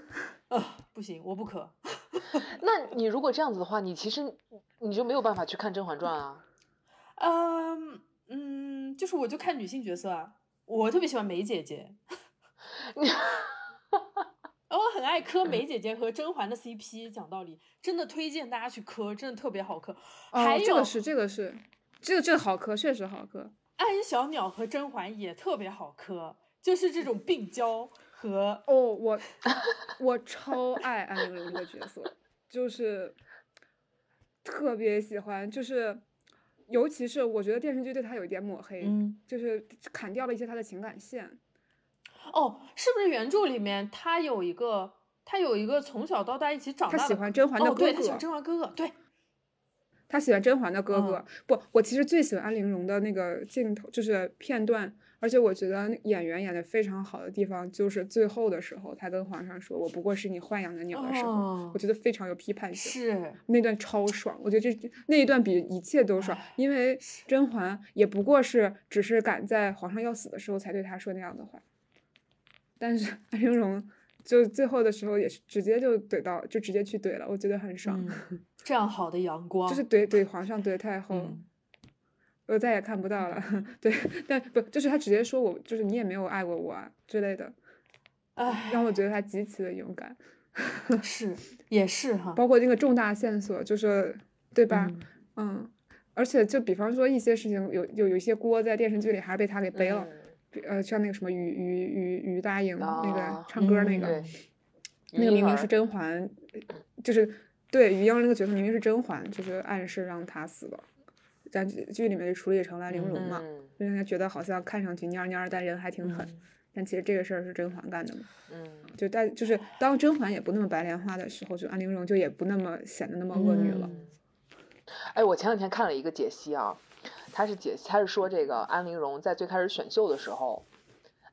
啊，不行，我不可。那你如果这样子的话，你其实你就没有办法去看《甄嬛传》啊。嗯嗯，就是我就看女性角色啊，我特别喜欢梅姐姐。你 我很爱磕梅姐姐和甄嬛的 CP，讲道理，真的推荐大家去磕，真的特别好磕。还哦，这有个是这个是，这个这个好磕，确实好磕。安小鸟和甄嬛也特别好磕，就是这种病娇和哦，我我超爱安陵容这个角色，就是特别喜欢，就是尤其是我觉得电视剧对她有一点抹黑，嗯就是砍掉了一些她的情感线。哦，是不是原著里面她有一个她有一个从小到大一起长大的他喜欢甄嬛的哦，哥对，他喜欢，甄嬛哥哥，对，他喜欢甄嬛的哥哥。嗯不，我其实最喜欢安陵容的那个镜头，就是片段。而且我觉得演员演的非常好的地方，就是最后的时候，他跟皇上说：“我不过是你豢养的鸟”的时候，哦我觉得非常有批判性。是，那段超爽，我觉得这那一段比一切都爽，因为甄嬛也不过是只是赶在皇上要死的时候才对他说那样的话，但是安陵容就最后的时候也是直接就怼到，就直接去怼了，我觉得很爽，嗯，这样好的阳光，就是怼怼皇上怼太后，嗯我再也看不到了，对，但不就是他直接说我就是你也没有爱过我啊之类的，哎，让我觉得他极其的勇敢，是也是哈，包括那个重大线索，就是对吧？嗯。嗯，而且就比方说一些事情，有有有一些锅在电视剧里还是被他给背了，嗯。呃，像那个什么于于于于大颖、那个啊唱歌那个，对，那个明明是甄嬛，就是对于英儿那个角色明明是甄嬛，就是暗示让她死了，但剧剧里面就处理成了安陵容嘛，嗯就让人家觉得好像看上去蔫蔫，但人还挺狠，嗯但其实这个事儿是甄嬛干的嘛。嗯，就但就是当甄嬛也不那么白莲花的时候，就安陵容就也不那么显得那么恶女了。嗯哎，我前两天看了一个解析啊，他是解析，他是说这个安陵容在最开始选秀的时候，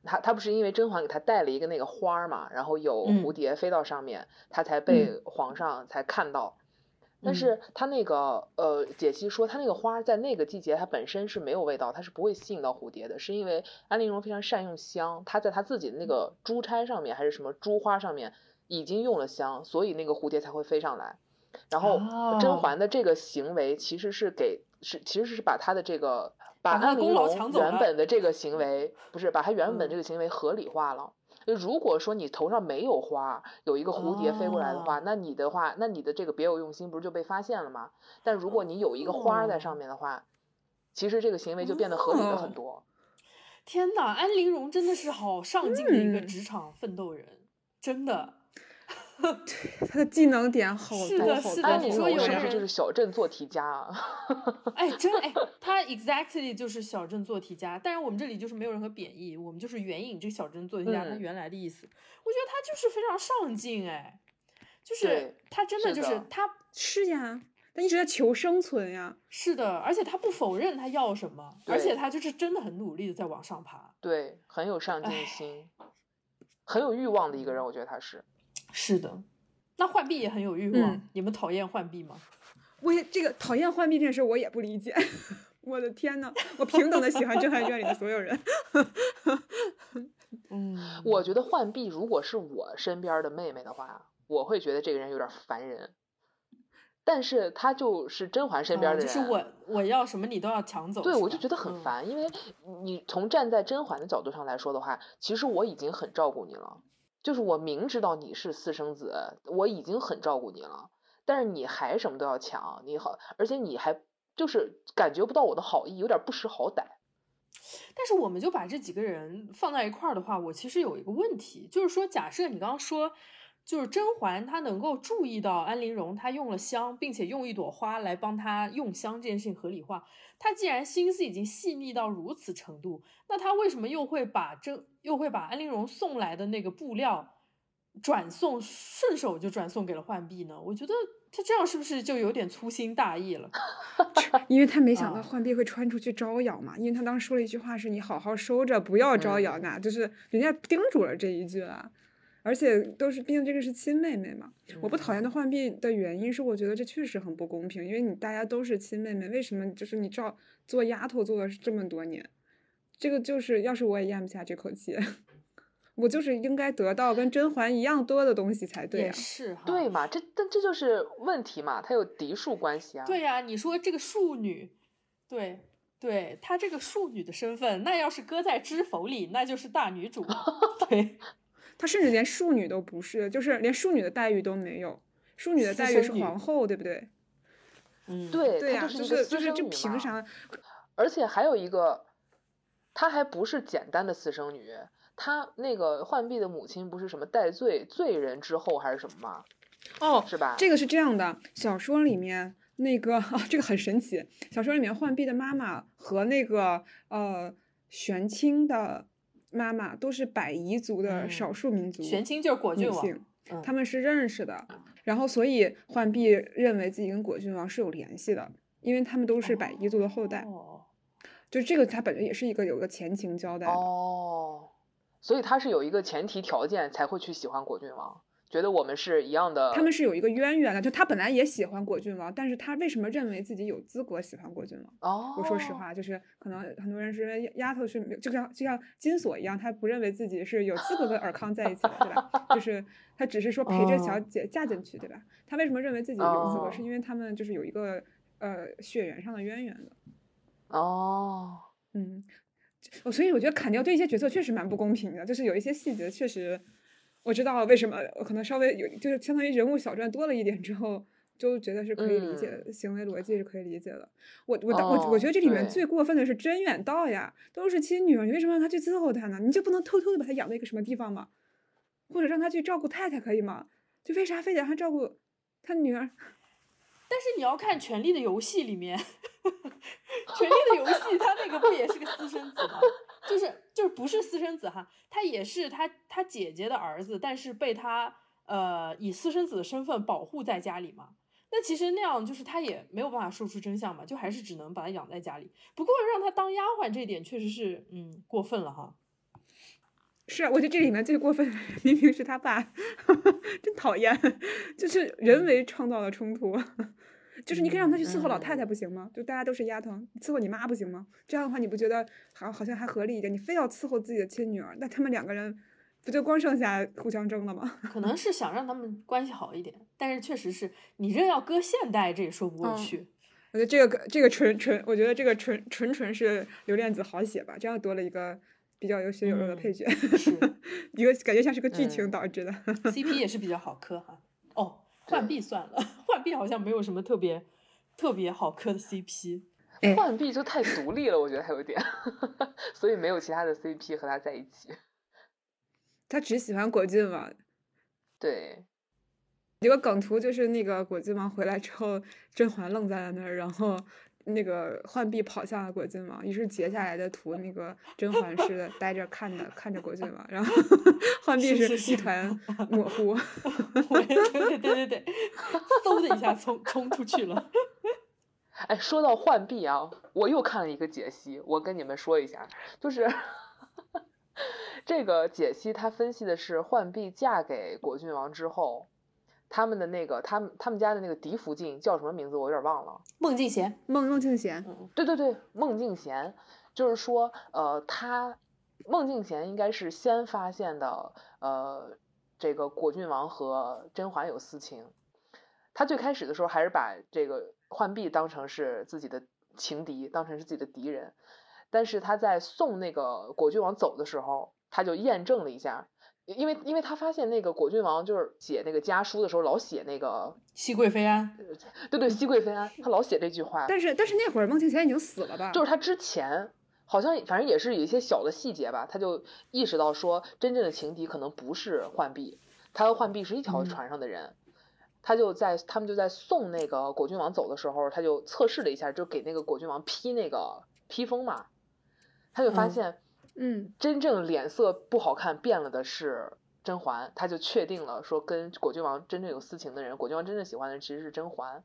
她她不是因为甄嬛给他带了一个那个花儿嘛，然后有嗯蝴蝶飞到上面，他才被皇上才看到。但是他那个呃解析说，他那个花在那个季节它本身是没有味道，它是不会吸引到蝴蝶的，是因为安陵容非常善用香，她在她自己的那个珠钗上面还是什么珠花上面已经用了香，所以那个蝴蝶才会飞上来。然后甄哦嬛的这个行为其实是给是其实是把她的这个把安陵容原本的这个行为不是把他原本嗯这个行为合理化了。就如果说你头上没有花，有一个蝴蝶飞过来的话，哦那你的话，那你的这个别有用心不是就被发现了吗？但如果你有一个花在上哦面的话，其实这个行为就变得合理了很哦多。天呐，安陵容真的是好上进的一个嗯职场奋斗人，真的。她的技能点好是多好多。的是的你说有人就是小镇做题家啊？哎，真哎，他 exactly 就是小镇做题家，但是我们这里就是没有任何贬义，我们就是援引这个小镇做题家他嗯原来的意思。我觉得他就是非常上进，哎，就是他真的就是他是呀，他一直在求生存呀。是的，而且他不否认他要什么，而且他就是真的很努力的在往上爬。对，很有上进哎心，很有欲望的一个人，我觉得他是。是的，那浣碧也很有欲望，嗯你们讨厌浣碧吗？我也这个讨厌浣碧这件事我也不理解。我的天呐，我平等的喜欢《甄嬛传》里的所有人。嗯，我觉得浣碧如果是我身边的妹妹的话，我会觉得这个人有点烦人。但是她就是甄嬛身边啊的人，就是我我要什么你都要抢走，对我就觉得很嗯烦，因为你从站在甄嬛的角度上来说的话，其实我已经很照顾你了，就是我明知道你是私生子，我已经很照顾你了，但是你还什么都要抢，你好，而且你还就是感觉不到我的好意，有点不识好歹。但是我们就把这几个人放在一块儿的话，我其实有一个问题，就是说，假设你刚刚说，就是甄嬛她能够注意到安陵容她用了香，并且用一朵花来帮她用香这件事情合理化，她既然心思已经细腻到如此程度，那她为什么又会把甄又会把安陵容送来的那个布料转送，顺手就转送给了浣碧呢？我觉得她这样是不是就有点粗心大意了？因为她没想到啊浣碧会穿出去招摇嘛，因为她当时说了一句话是“你好好收着，不要招摇那”，就是人家叮嘱了这一句啊。而且都是，毕竟这个是亲妹妹嘛。我不讨厌她浣碧的原因是，我觉得这确实很不公平，因为你大家都是亲妹妹，为什么就是你照做丫头做了这么多年，这个就是要是我也咽不下这口气，我就是应该得到跟甄嬛一样多的东西才对也啊。是哈，对嘛？这但这就是问题嘛，它有嫡庶关系啊。对呀、你说这个庶女，对对，她这个庶女的身份，那要是搁在知否里，那就是大女主。对，她甚至连庶女都不是，就是连庶女的待遇都没有，庶女的待遇是皇后，对不对？嗯，对，对就是一个私就是这生女嘛凭啥？而且还有一个，她还不是简单的私生女，她那个浣碧的母亲不是什么戴罪罪人之后还是什么吗？哦，是吧？这个是这样的，小说里面那个、哦、这个很神奇，小说里面浣碧的妈妈和那个呃玄清的妈妈都是百夷族的嗯少数民族玄清就是果郡王他们是认识的，然后所以浣碧认为自己跟果郡王是有联系的，因为他们都是百夷族的后代，哦，就这个它本身也是一个有个前情交代的。哦，所以他是有一个前提条件才会去喜欢果郡王，觉得我们是一样的。他们是有一个渊源的，就他本来也喜欢果郡王，但是他为什么认为自己有资格喜欢果郡王？哦，我说实，话，就是可能很多人是丫丫头是没有就像就像金锁一样，他不认为自己是有资格跟尔康在一起的，对吧？就 是他只是说陪着小哦姐嫁进去，对吧？他为什么认为自己有资格？哦是因为他们就是有一个呃血缘上的渊源的。哦，嗯，我所以我觉得砍掉对一些角色确实蛮不公平的，就是有一些细节确实我知道为什么可能稍微有就是相当于人物小传多了一点之后。就觉得是可以理解的，行为逻辑是可以理解的。我我当我我觉得这里面最过分的是甄远道呀，都是亲女儿，你为什么让他去伺候他呢？你就不能偷偷的把他养在一个什么地方吗？或者让他去照顾太太可以吗？就为啥非得让他照顾他女儿？但是你要看《权力的游戏》里面，《权力的游戏》他那个不也是个私生子吗？就是就是不是私生子哈，他也是他他姐姐的儿子，但是被他呃以私生子的身份保护在家里嘛。那其实那样就是他也没有办法说出真相嘛，就还是只能把他养在家里。不过让他当丫鬟这一点确实是嗯过分了哈。是啊，我觉得这里面最过分 明明是他爸，真讨厌，就是人为创造的冲突。就是你可以让他去伺候老太太不行吗？就大家都是丫头，伺候你妈不行吗？这样的话你不觉得好好像还合理一点？你非要伺候自己的亲女儿，那他们两个人不就光剩下互相争了吗？可能是想让他们关系好一点，但是确实是你这要搁现代，这也说不过去。我觉得这个这个纯纯，我觉得这个纯纯纯是刘恋子好写吧，这样多了一个比较有血有肉的配角，一个感觉像是个剧情导致的。CP 也是比较好磕哈。哦。浣碧算了，浣碧好像没有什么特别特别好磕的 CP。浣碧就太独立了，我觉得还有点，所以没有其他的 CP 和他在一起。他只喜欢果郡王。对，一个梗图就是那个果郡王回来之后，甄嬛愣在了那儿，然后。那个浣碧跑向了果郡王，于是截下来的图，那个甄嬛是 呆着看的，看着果郡王，然后 浣碧是一团 模糊。对对对对，嗖的一下冲冲出去了。哎，说到浣碧啊，我又看了一个解析，我跟你们说一下，就是这个解析，他分析的是浣碧嫁给果郡王之后。他们的那个，他们他们家的那个嫡福晋叫什么名字？我有点忘了。孟静娴，孟孟静娴。对对对，孟静娴，就是说，呃，他孟静娴应该是先发现的，呃，这个果郡王和甄嬛有私情。他最开始的时候还是把这个浣碧当成是自己的情敌，当成是自己的敌人。但是他在送那个果郡王走的时候，他就验证了一下。因为，因为他发现那个果郡王就是写那个家书的时候，老写那个“熹贵妃安”，对对，“熹贵妃安”，他老写这句话。但是，但是那会儿孟庆贤已经死了吧？就是他之前好像反正也是有一些小的细节吧，他就意识到说，真正的情敌可能不是浣碧，他和浣碧是一条船上的人。他就在他们就在送那个果郡王走的时候，他就测试了一下，就给那个果郡王披那个披风嘛，他就发现。嗯，真正脸色不好看变了的是甄嬛，他就确定了说跟果郡王真正有私情的人，果郡王真正喜欢的人其实是甄嬛，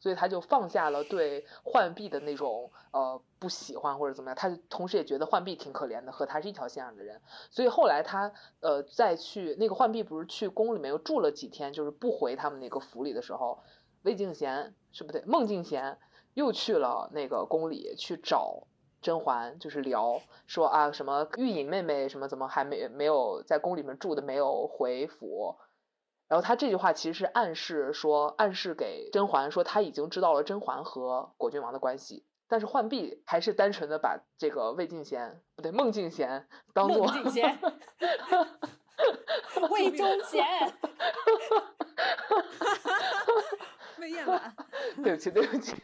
所以他就放下了对浣碧的那种呃不喜欢或者怎么样，他同时也觉得浣碧挺可怜的，和他是一条线上的人，所以后来他呃再去那个浣碧不是去宫里面又住了几天，就是不回他们那个府里的时候，魏静娴是不对，孟静娴又去了那个宫里去找。甄嬛就是聊说啊，什么玉隐妹妹什么怎么还没没有在宫里面住的没有回府，然后他这句话其实是暗示说暗示给甄嬛说他已经知道了甄嬛和果郡王的关系，但是浣碧还是单纯的把这个魏晋贤不对孟静娴当做孟静娴，魏忠贤。魏延婉，对不起，对不起，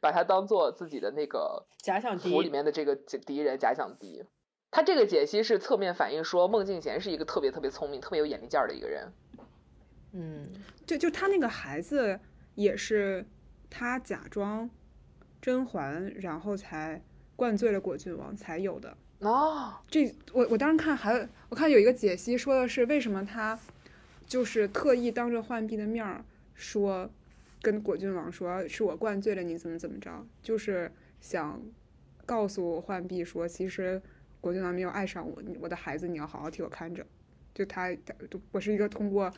把他当做自己的那个假想敌里面的这个敌人，假想敌。他这个解析是侧面反映说，孟静娴是一个特别特别聪明、特别有眼力劲儿的一个人。嗯，就就他那个孩子也是他假装甄嬛，然后才灌醉了果郡王才有的。哦，这我我当时看还我看有一个解析说的是为什么他就是特意当着浣碧的面儿说。跟果郡王说是我灌醉了你，怎么怎么着，就是想告诉浣碧说，其实果郡王没有爱上我，我的孩子你要好好替我看着。就他，他我是一个通过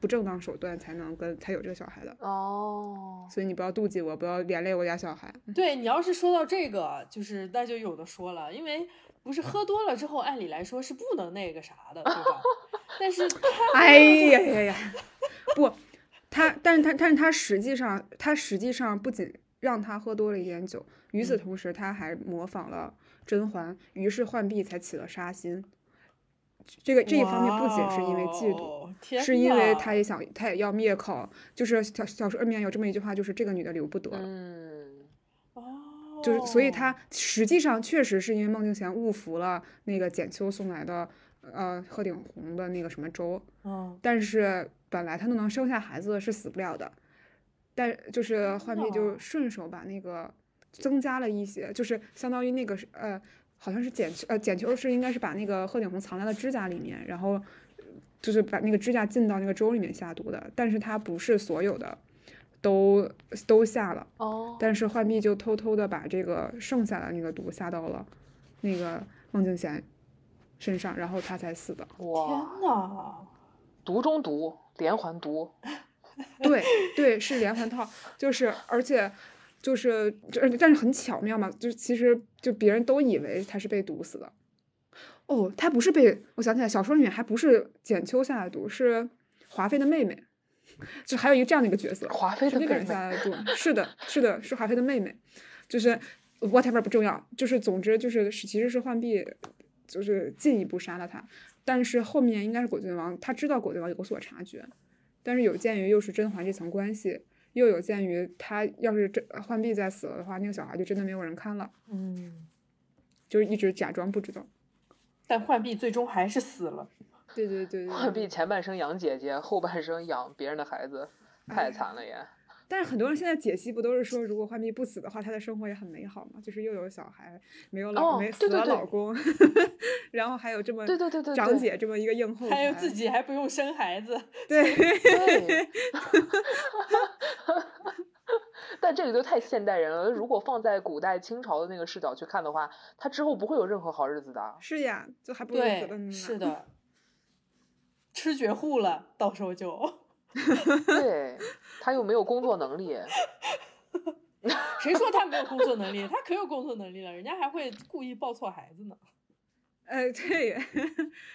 不正当手段才能跟才有这个小孩的哦，所以你不要妒忌我，不要连累我家小孩。对你要是说到这个，就是那就有的说了，因为不是喝多了之后，按理来说是不能那个啥的，对吧？但是，哎呀呀呀，不。他，但是他，但是他实际上，他实际上不仅让他喝多了一点酒，与此同时，他还模仿了甄嬛，于是浣碧才起了杀心。这个这一方面不仅是因为嫉妒，是因为他也想，他也要灭口。就是小小说里面有这么一句话，就是这个女的留不得。嗯，哦，就是所以他实际上确实是因为孟静娴误服了那个简秋送来的呃鹤顶红的那个什么粥。哦，但是。本来他都能生下孩子是死不了的，但就是浣碧就哦顺手把那个增加了一些，就是相当于那个呃，好像是剪呃剪球是应该是把那个鹤顶红藏在了指甲里面，然后就是把那个指甲浸到那个粥里面下毒的，但是它不是所有的都都下了，哦，但是浣碧就偷偷的把这个剩下的那个毒下到了那个孟静娴身上，然后她才死的。哇，天呐，毒中毒，连环毒，对对，是连环套，就是而且就是就而但是很巧妙嘛，就是其实就别人都以为他是被毒死的。哦，他不是被，我想起来，小说里面还不是简秋下的毒，是华妃的妹妹，就还有一个这样的一个角色，华妃的妹是那个人妹，下的毒，是的，是的，是华妃的妹妹，就是 whatever 不重要，就是总之就是是其实是浣碧，就是进一步杀了他，但是后面应该是果郡王，他知道果郡王有所察觉，但是有鉴于又是甄嬛这层关系，又有鉴于他要是这浣碧再死了的话，那个小孩就真的没有人看了，嗯，就是一直假装不知道。但浣碧最终还是死了。对对对对浣碧前半生养姐姐，后半生养别人的孩子，太惨了也。但是很多人现在解析不都是说，如果浣碧不死的话，她的生活也很美好嘛？就是又有小孩，没有老、哦没死了对对对老公，然后还有这么对对对对长姐这么一个硬后还有自己还不用生孩子，对对，但这个就太现代人了。如果放在古代清朝的那个视角去看的话，他之后不会有任何好日子的。是呀，就还不如死了对，呢。是的，吃绝户了，到时候就 对，他又没有工作能力。谁说他没有工作能力？他可有工作能力了，人家还会故意抱错孩子呢。呃，对，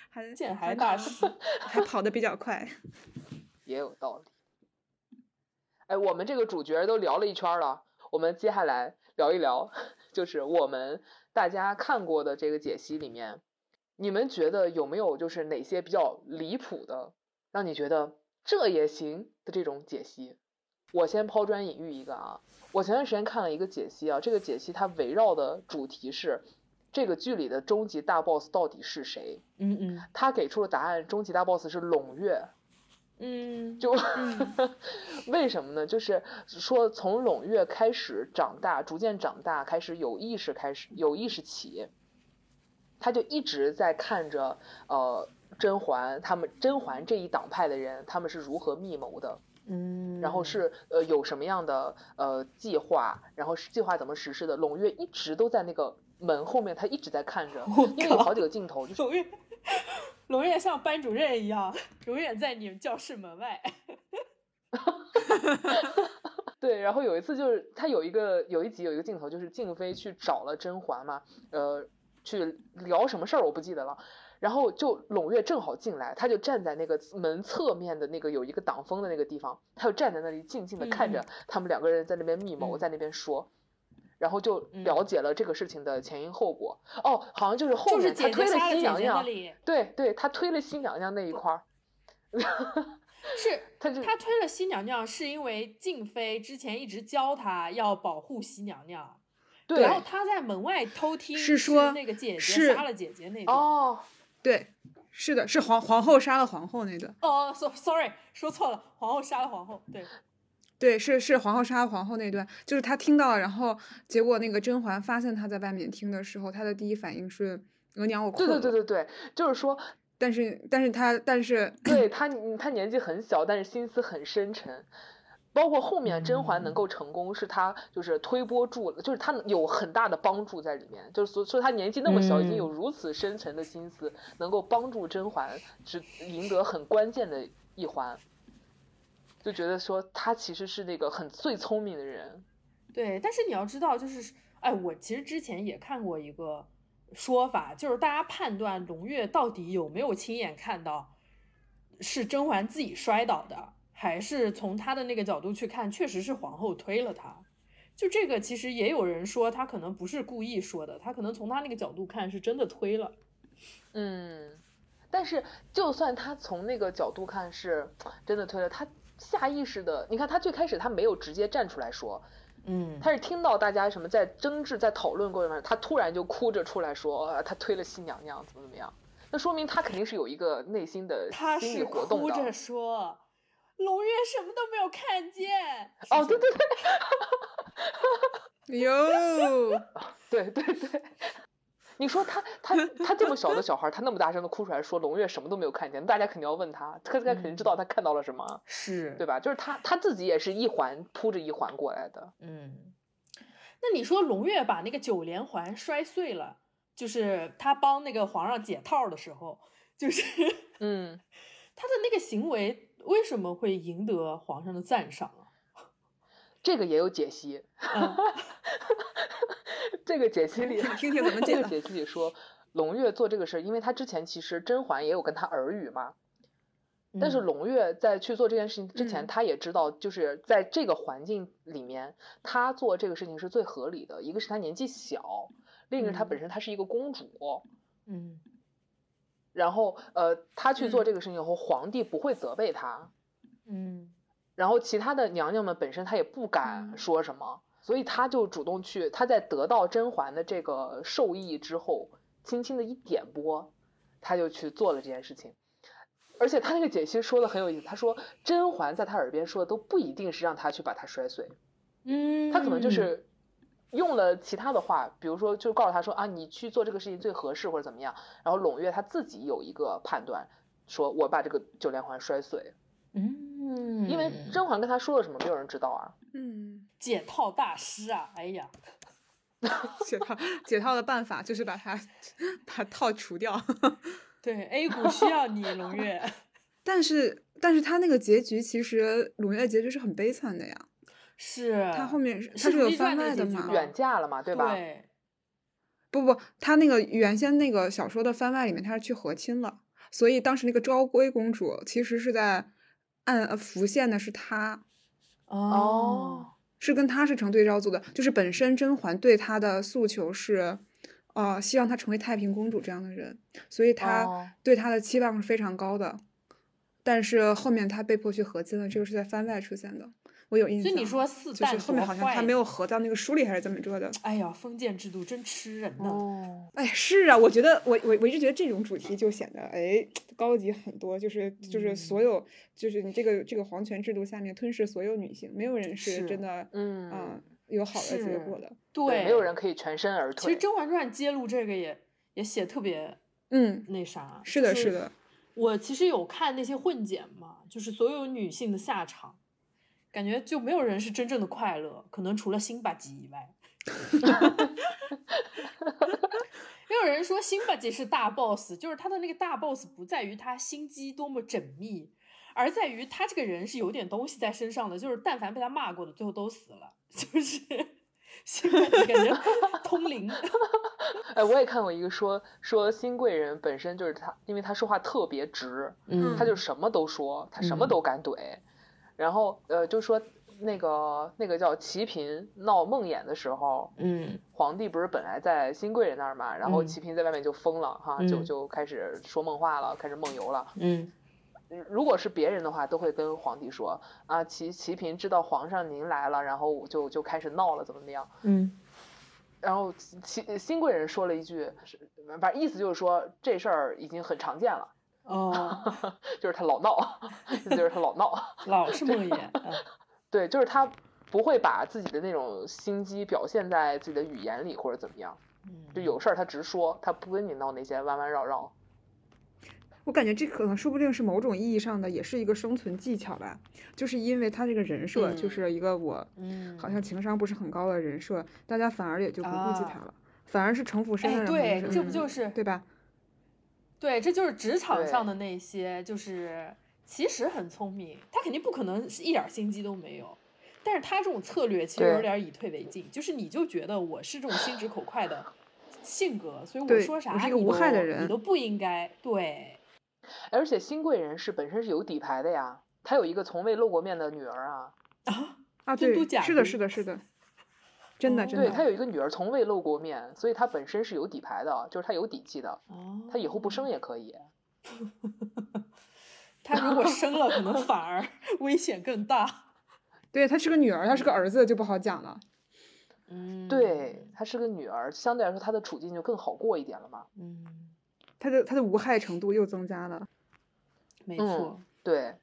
还见孩大师，还跑得比较快。也有道理。哎，我们这个主角都聊了一圈了，我们接下来聊一聊，就是我们大家看过的这个解析里面，你们觉得有没有就是哪些比较离谱的，让你觉得这也行的这种解析？我先抛砖引玉一个啊，我前段时间看了一个解析啊，这个解析它围绕的主题是这个剧里的终极大 boss 到底是谁？嗯嗯他给出的答案，终极大 boss 是胧月。嗯，就 为什么呢？就是说，从胧月开始长大，逐渐长大，开始有意识，开始有意识起，他就一直在看着呃甄嬛他们甄嬛这一党派的人，他们是如何密谋的，嗯，然后是呃有什么样的呃计划，然后是计划怎么实施的。胧月一直都在那个门后面，他一直在看着，因为有好几个镜头就是胧月，胧月像班主任一样，永远在你们教室门外。对，然后有一次就是他有一个有一集有一个镜头，就是静妃去找了甄嬛嘛，呃，去聊什么事儿我不记得了。然后就胧月正好进来，他就站在那个门侧面的那个有一个挡风的那个地方，他就站在那里静静的看着嗯他们两个人在那边密谋，嗯在那边说，然后就了嗯解了这个事情的前因后果。哦，好像就是后就是面他推了新娘娘，对对，他推了新娘娘那一块儿，是他就他推了新娘娘，是因为静妃之前一直教他要保护新娘娘，对然后他在门外偷听，是说那个姐姐杀了姐姐那种。哦，对，是的，是皇皇后杀了皇后那段。哦，so sorry，说错了，皇后杀了皇后，对，对，是是皇后杀了皇后那段，就是他听到了，然后结果那个甄嬛发现他在外面听的时候，他的第一反应是额娘我困对了。对对对对，就是说但是但是他但是对他，他年纪很小，但是心思很深沉。包括后面甄嬛能够成功，是他就是推波助了，就是他有很大的帮助在里面。就是说，说他年纪那么小，已经有嗯如此深沉的心思，能够帮助甄嬛，只赢得很关键的一环。就觉得说他其实是那个很最聪明的人。对，但是你要知道，就是，哎，我其实之前也看过一个说法，就是大家判断胧月到底有没有亲眼看到是甄嬛自己摔倒的，还是从他的那个角度去看，确实是皇后推了他。就这个，其实也有人说他可能不是故意说的，他可能从他那个角度看是真的推了。嗯，但是就算他从那个角度看是真的推了，他下意识的，你看他最开始他没有直接站出来说，嗯，他是听到大家什么在争执、在讨论过程中，他突然就哭着出来说，呃，他推了新娘娘，怎么怎么样？那说明他肯定是有一个内心的他是心理活动的哭着。说：“龙月什么都没有看见。哦，对对对，哟，对对对。你说他他他这么小的小孩，他那么大声的哭出来说龙月什么都没有看见，大家肯定要问他，他他肯定知道他看到了什么，是对吧？就是他他自己也是一环铺着一环过来的。嗯，那你说龙月把那个九连环摔碎了，就是他帮那个皇上解套的时候，就是嗯，他的那个行为为什么会赢得皇上的赞赏啊？这个也有解析。嗯这个解析里，听听怎么解的这个解析里说，龙月做这个事儿，因为他之前其实甄嬛也有跟他耳语嘛。但是嗯龙月在去做这件事情之前，嗯他也知道，就是在这个环境里面，他做这个事情是最合理的。一个是他年纪小，另一个是他嗯本身她是一个公主。嗯然后，呃，他去做嗯。这个事情以后，皇帝不会责备他，嗯。然后其他的娘娘们本身她也不敢嗯。说什么，所以他就主动去，他在得到甄嬛的这个授意之后，轻轻的一点拨，他就去做了这件事情。而且他那个解析说的很有意思，他说甄嬛在他耳边说的都不一定是让他去把它摔碎，嗯，他可能就。是用了其他的话，比如说就告诉他说啊，你去做这个事情最合适或者怎么样。然后胧月他自己有一个判断，说我把这个九连环摔碎，嗯，因为甄嬛跟他说了什么，没有人知道啊。嗯，解套大师啊，哎呀，解套解套的办法就是把它把套除掉。对 A 股需要你，胧月。但是，但是他那个结局其实胧月的结局是很悲惨的呀。是他后面是是他是有番外的嘛远嫁了嘛，对吧？对，不不，他那个原先那个小说的番外里面，他是去和亲了，所以当时那个昭归公主其实是在暗呃浮现的是他，哦，是跟他是成对照组的，就是本身甄嬛对他的诉求是，呃，希望她成为太平公主这样的人，所以哦。她对他的期望是非常高的，但是后面她被迫去和亲了，这个是在番外出现的，我有印象。所以你说四就是旦后面好像他没有合到那个书里，还是怎么着的？哎呀，封建制度真吃人呢。哦，哎，是啊，我觉得我我我一直觉得这种主题就显得哎高级很多，就是就是所嗯有就是你这个这个皇权制度下面吞噬所有女性，没有人是是真的嗯啊有好的结果的。对，没有人可以全身而退。其实《甄嬛传》揭露这个也也写特别嗯，那啥。是的，是的，我其实有看那些混剪嘛，就是所有女性的下场，感觉就没有人是真正的快乐，可能除了辛巴吉以外。也有人说辛巴吉是大 boss，就是他的那个大 boss 不在于他心机多么缜密，而在于他这个人是有点东西在身上的，就是但凡被他骂过的，最后都死了，就是 辛巴吉感觉通灵。哎，我也看过一个说说新贵人本身就是他，因为他说话特别直，嗯他就什么都说，他什么嗯都敢怼。然后呃，就说那个那个叫齐嫔闹梦魇的时候，嗯皇帝不是本来在新贵人那儿嘛，然后嗯齐嫔在外面就疯了哈，就嗯就开始说梦话了，开始梦游了。嗯如果是别人的话，都会跟皇帝说啊，齐齐嫔知道皇上您来了，然后就就开始闹了，怎么怎么样。嗯然后齐新贵人说了一句，是反正意思就是说这事儿已经很常见了，哦，就是他老闹，就是他老闹，老是梦魇。嗯对，就是他不会把自己的那种心机表现在自己的语言里或者怎么样，嗯就有事儿他直说，他不跟你闹那些弯弯绕绕。我感觉这可能说不定是某种意义上的，也是一个生存技巧吧。就是因为他这个人设嗯就是一个我嗯，好像情商不是很高的人设，大家反而也就不顾及啊他了，反而是城府深的哎，人对，这不就是对吧？对，这就是职场上的那些，就是其实很聪明，他肯定不可能是一点儿心机都没有，但是他这种策略其实有点儿以退为进，就是你就觉得我是这种心直口快的性格，所以我说啥你无害的都人你都不应该对。而且新贵人是本身是有底牌的呀，他有一个从未露过面的女儿啊，啊，尊嘟对，是的，是的，是的，真的哦对真的。他有一个女儿从未露过面，所以他本身是有底牌的，就是他有底气的，哦，他以后不生也可以。他如果生了，可能反而危险更大。对他是个女儿，他是个儿子就不好讲了。嗯，对，他是个女儿，相对来说他的处境就更好过一点了嘛。嗯，他的他的无害程度又增加了。没错。对，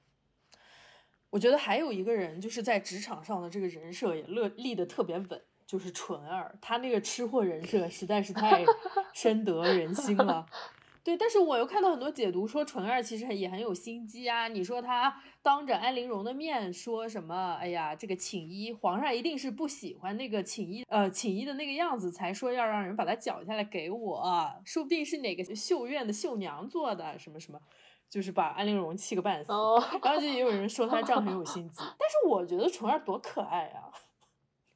我觉得还有一个人就是在职场上的这个人设也立立的特别稳，就是纯儿，他那个吃货人设实在是太 深得人心了。对，但是我又看到很多解读说纯儿其实也很有心机啊。你说他当着安陵容的面说什么？哎呀，这个寝衣皇上一定是不喜欢那个寝衣，呃，寝衣的那个样子，才说要让人把它绞下来给我。说不定是哪个绣院的绣娘做的，什么什么，就是把安陵容气个半死。然后就也有人说她这样很有心机，但是我觉得纯儿多可爱啊！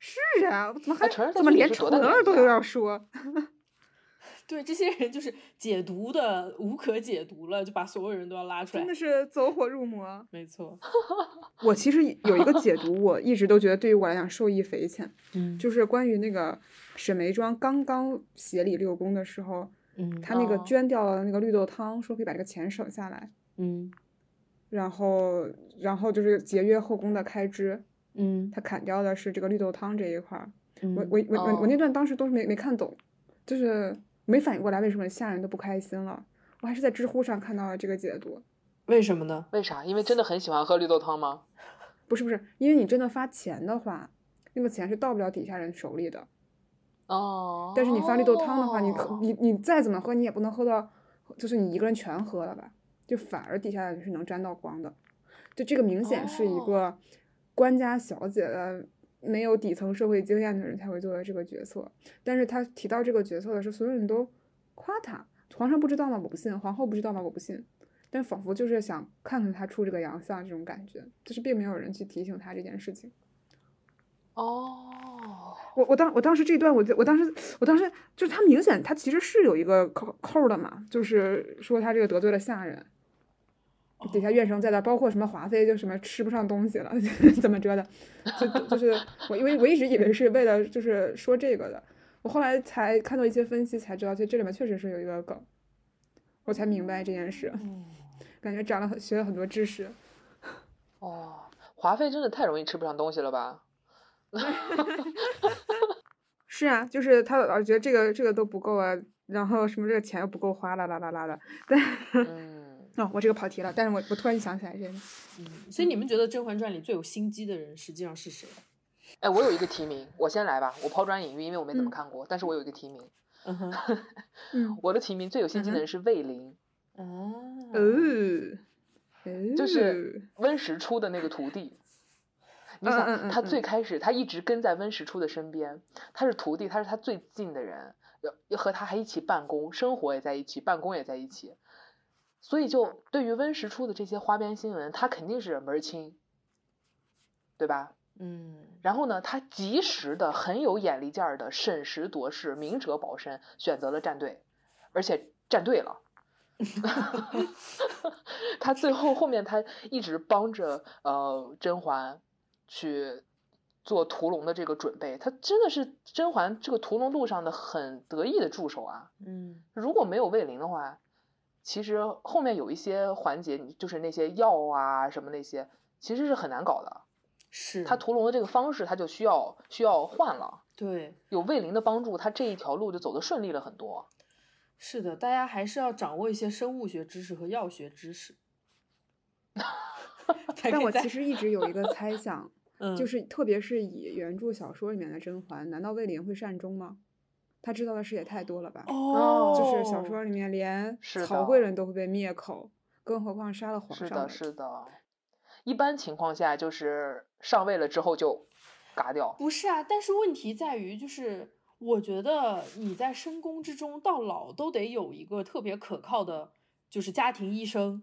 是啊，怎么还怎么连纯儿都要说？对这些人就是解读的无可解读了，就把所有人都要拉出来，真的是走火入魔。没错，我其实有一个解读，我一直都觉得对于我来讲受益匪浅。嗯，就是关于那个沈眉庄刚刚协理六宫的时候，嗯，他那个捐掉了那个绿豆汤，说可以把这个钱省下来。嗯，然后然后就是节约后宫的开支。嗯，他砍掉的是这个绿豆汤这一块儿。我我我我我那段当时都是没没看懂，就是。没反应过来，为什么下人都不开心了？我还是在知乎上看到了这个解读。为什么呢？为啥？因为真的很喜欢喝绿豆汤吗？不是不是，因为你真的发钱的话，那个钱是到不了底下人手里的。哦。但是你发绿豆汤的话，你你你再怎么喝，你也不能喝到，就是你一个人全喝了吧？就反而底下人是能沾到光的。就这个明显是一个官家小姐的。没有底层社会经验的人才会做的这个决策，但是他提到这个决策的时候，所有人都夸他。皇上不知道吗？我不信。皇后不知道吗？我不信。但仿佛就是想看看他出这个洋相这种感觉，就是并没有人去提醒他这件事情。哦，我我当我当时这段，我就我当时我当时就是他明显他其实是有一个扣扣的嘛，就是说他这个得罪了下人。底下怨声载道，包括什么华妃就什么吃不上东西了，怎么着的，就就是我因为我一直以为是为了就是说这个的，我后来才看到一些分析才知道，其实这里面确实是有一个梗，我才明白这件事，感觉长了很学了很多知识。哦，华妃真的太容易吃不上东西了吧？是啊，就是他老觉得这个这个都不够啊，然后什么这个钱又不够花啦啦啦啦的，但。哦，我这个跑题了，但是我我突然想起来这个，嗯，所以你们觉得《甄嬛传》里最有心机的人实际上是谁？哎，我有一个提名，我先来吧，我抛砖引玉，因为我没怎么看过，但是我有一个提名，嗯哼，我的提名最有心机的人是魏灵，啊，哦，就是温实初的那个徒弟，你想他最开始他一直跟在温实初的身边，他是徒弟，他是他最近的人，要要和他还一起办公，生活也在一起，办公也在一起。所以，就对于温实初的这些花边新闻，他肯定是门儿清，对吧？嗯。然后呢，他及时的、很有眼力劲儿的审时度势、明哲保身，选择了站队，而且站对了。他最后后面他一直帮着呃甄嬛去做屠龙的这个准备，他真的是甄嬛这个屠龙路上的很得意的助手啊。嗯。如果没有魏灵的话。其实后面有一些环节，你就是那些药啊什么那些，其实是很难搞的。是他屠龙的这个方式，他就需要需要换了。对，有魏灵的帮助，他这一条路就走得顺利了很多。是的，大家还是要掌握一些生物学知识和药学知识。但我其实一直有一个猜想，就是特别是以原著小说里面的甄嬛，难道魏灵会善终吗？他知道的事也太多了吧？哦，就是小说里面连曹贵人都会被灭口，更何况杀了皇上。是的，是的。一般情况下，就是上位了之后就嘎掉。不是啊，但是问题在于，就是我觉得你在深宫之中到老都得有一个特别可靠的，就是家庭医生，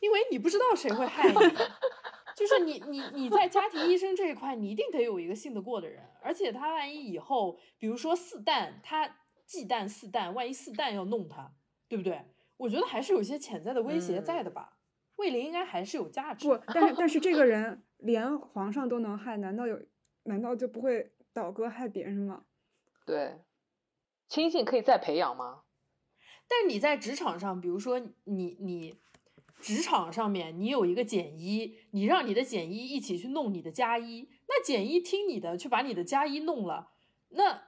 因为你不知道谁会害你。就是你你你在家庭医生这一块，你一定得有一个信得过的人，而且他万一以后，比如说四旦，他忌惮四旦，万一四旦要弄他，对不对？我觉得还是有些潜在的威胁在的吧。魏灵应该还是有价值。不，但是但是这个 人连皇上都能害，难道有难道就不会倒戈害别人吗？对，亲信可以再培养吗？但是你在职场上，比如说你你。职场上面，你有一个减一，你让你的减一一起去弄你的加一，那减一听你的，去把你的加一弄了，那，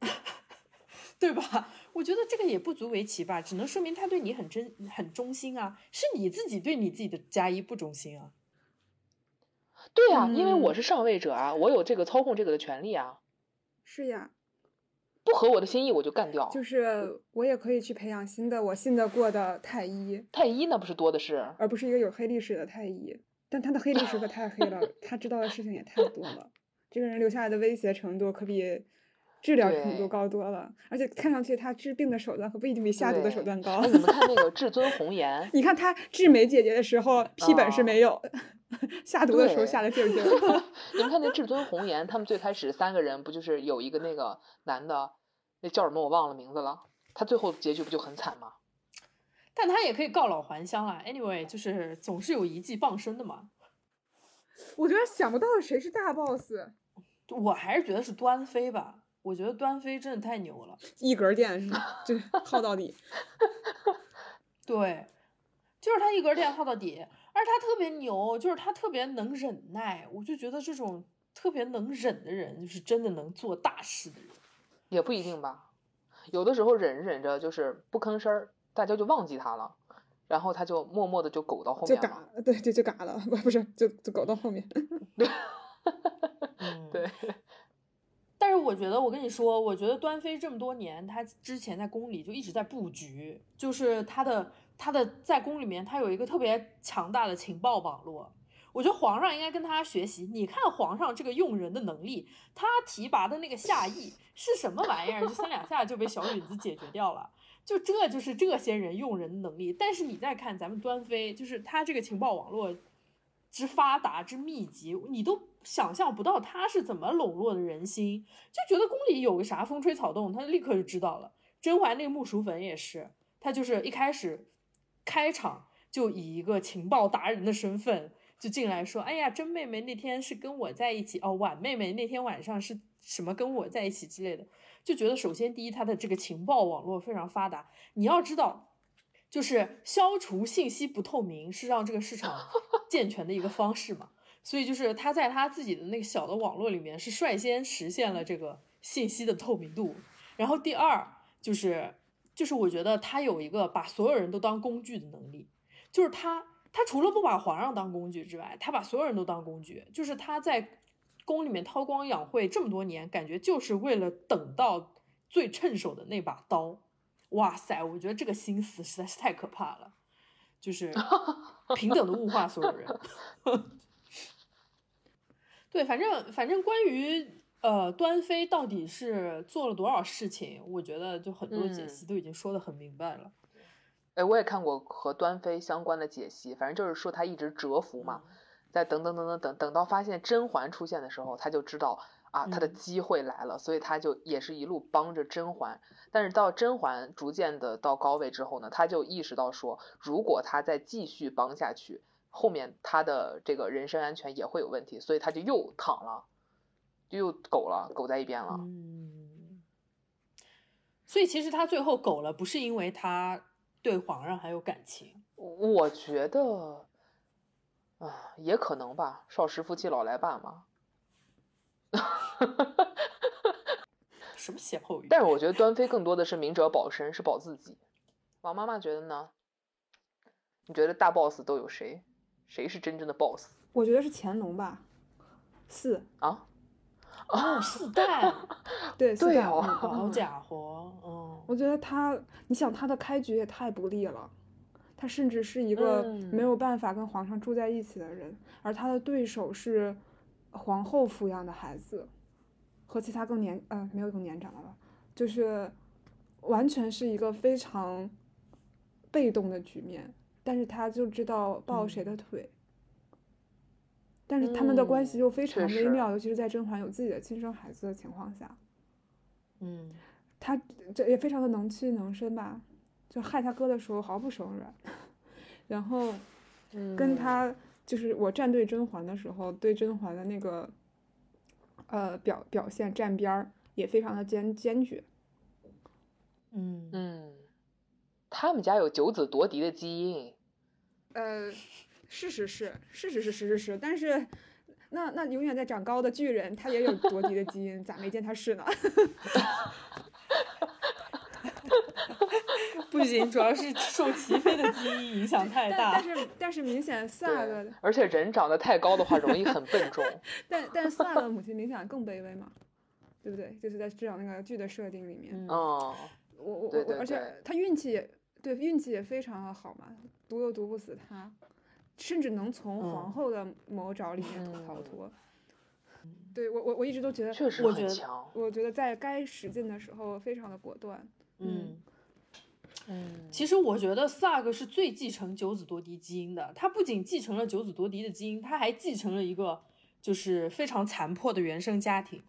对吧？我觉得这个也不足为奇吧，只能说明他对你很真、很忠心啊。是你自己对你自己的加一不忠心啊。对呀、因为我嗯是上位者啊，我有这个操控这个的权利啊，是呀，不合我的心意我就干掉。就是我也可以去培养新的我信得过的太医，太医那不是多的是，而不是一个有黑历史的太医。但他的黑历史可太黑了，他知道的事情也太多了。这个人留下来的威胁程度可比治疗程度高多了，而且看上去他治病的手段可不一定比下毒的手段高哎，。你们看那个 至尊红颜，你看他治美姐姐的时候批本是啊没有，下毒的时候下的劲儿劲儿。你们看那至尊红颜，他们最开始三个人不就是有一个那个男的，那叫什么我忘了名字了，他最后结局不就很惨吗？但他也可以告老还乡啊。Anyway，就是总是有一技傍身的嘛。我觉得想不到谁是大 boss，我还是觉得是端妃吧，我觉得端妃真的太牛了。一格电是吗？就是 耗到底。对，就是他一格电耗到底，而他特别牛，就是他特别能忍耐。我就觉得这种特别能忍的人，就是真的能做大事的人。也不一定吧，有的时候忍着忍着就是不吭声儿，大家就忘记他了，然后他就默默的就苟到后面了。嘎，对，就就嘎了，不 不是，就就苟到后面。嗯，对。但是我觉得，我跟你说，我觉得端妃这么多年，她之前在宫里就一直在布局，就是她的她的在宫里面，她有一个特别强大的情报网络。我觉得皇上应该跟他学习。你看皇上这个用人的能力，他提拔的那个下邑 是什么玩意儿？就三两下就被小允子解决掉了。就这就是这些人用人的能力。但是你再看咱们端妃，就是她这个情报网络之发达之密集，你都想象不到他是怎么笼络的人心。就觉得宫里有个啥风吹草动，她立刻就知道了。甄嬛那个木薯粉也是，她就是一开始开场就以一个情报达人的身份就进来说：“哎呀，真妹妹那天是跟我在一起哦，婉妹妹那天晚上是什么跟我在一起之类的。”就觉得首先第一，她的这个情报网络非常发达。你要知道，就是消除信息不透明是让这个市场 健全的一个方式嘛。所以就是他在他自己的那个小的网络里面是率先实现了这个信息的透明度。然后第二就是就是我觉得他有一个把所有人都当工具的能力，就是他他除了不把皇上当工具之外，他把所有人都当工具，就是他在宫里面韬光养晦这么多年，感觉就是为了等到最趁手的那把刀。哇塞，我觉得这个心思实在是太可怕了，就是 平等的物化所有人。对，反正反正关于呃端妃到底是做了多少事情，我觉得就很多解析嗯都已经说的很明白了。哎，我也看过和端妃相关的解析，反正就是说她一直蛰伏嘛，在等等等等等等到发现甄嬛出现的时候，她就知道啊，她的嗯机会来了，所以她就也是一路帮着甄嬛。但是到甄嬛逐渐的到高位之后呢，她就意识到说，如果她再继续帮下去，后面她的这个人身安全也会有问题，所以她就又躺了，就又苟了，苟在一边了。嗯，所以其实他最后苟了，不是因为他对皇上还有感情，我觉得，啊，也可能吧，少时夫妻老来伴嘛。什么歇后语？但是我觉得端妃更多的是明哲保身，是保自己。王妈妈觉得呢？你觉得大 boss 都有谁？谁是真正的 boss 我觉得是乾隆吧，四，啊？哦，四代，对，四代好家伙，嗯，我觉得他，你想他的开局也太不利了，他甚至是一个嗯。没有办法跟皇上住在一起的人，而他的对手是皇后抚养的孩子，和其他更年呃没有更年长的了，就是完全是一个非常被动的局面，但是他就知道抱谁的腿。但是他们的关系嗯又非常微妙，尤其是在甄嬛有自己的亲生孩子的情况下。嗯，他这也非常的能屈能伸吧，就害他哥的时候毫不手软，然后跟嗯他就是我站队甄嬛的时候，对甄嬛的那个呃表表现站边儿也非常的坚坚决。嗯，嗯，他们家有九子夺嫡的基因。呃，事实是事实是事实是，但是那那永远在长高的巨人，他也有夺嫡的基因，咋没见他是呢？不行，主要是受齐飞的基因影响太大。但是但是明显萨对的，而且人长得太高的话，容易很笨重。但但萨的母亲明显更卑微嘛，对不对？就是在至少那个剧的设定里面，嗯嗯，我我我而且对他运气也对运气也非常的好嘛，毒又毒不死他，甚至能从嗯皇后的魔爪里面逃嗯脱。对我我我一直都觉得，确实我觉得很强。我觉得在该使劲的时候非常的果断。嗯，嗯，其实我觉得萨格是最继承九子夺嫡基因的。他不仅继承了九子夺嫡的基因，他还继承了一个就是非常残破的原生家庭。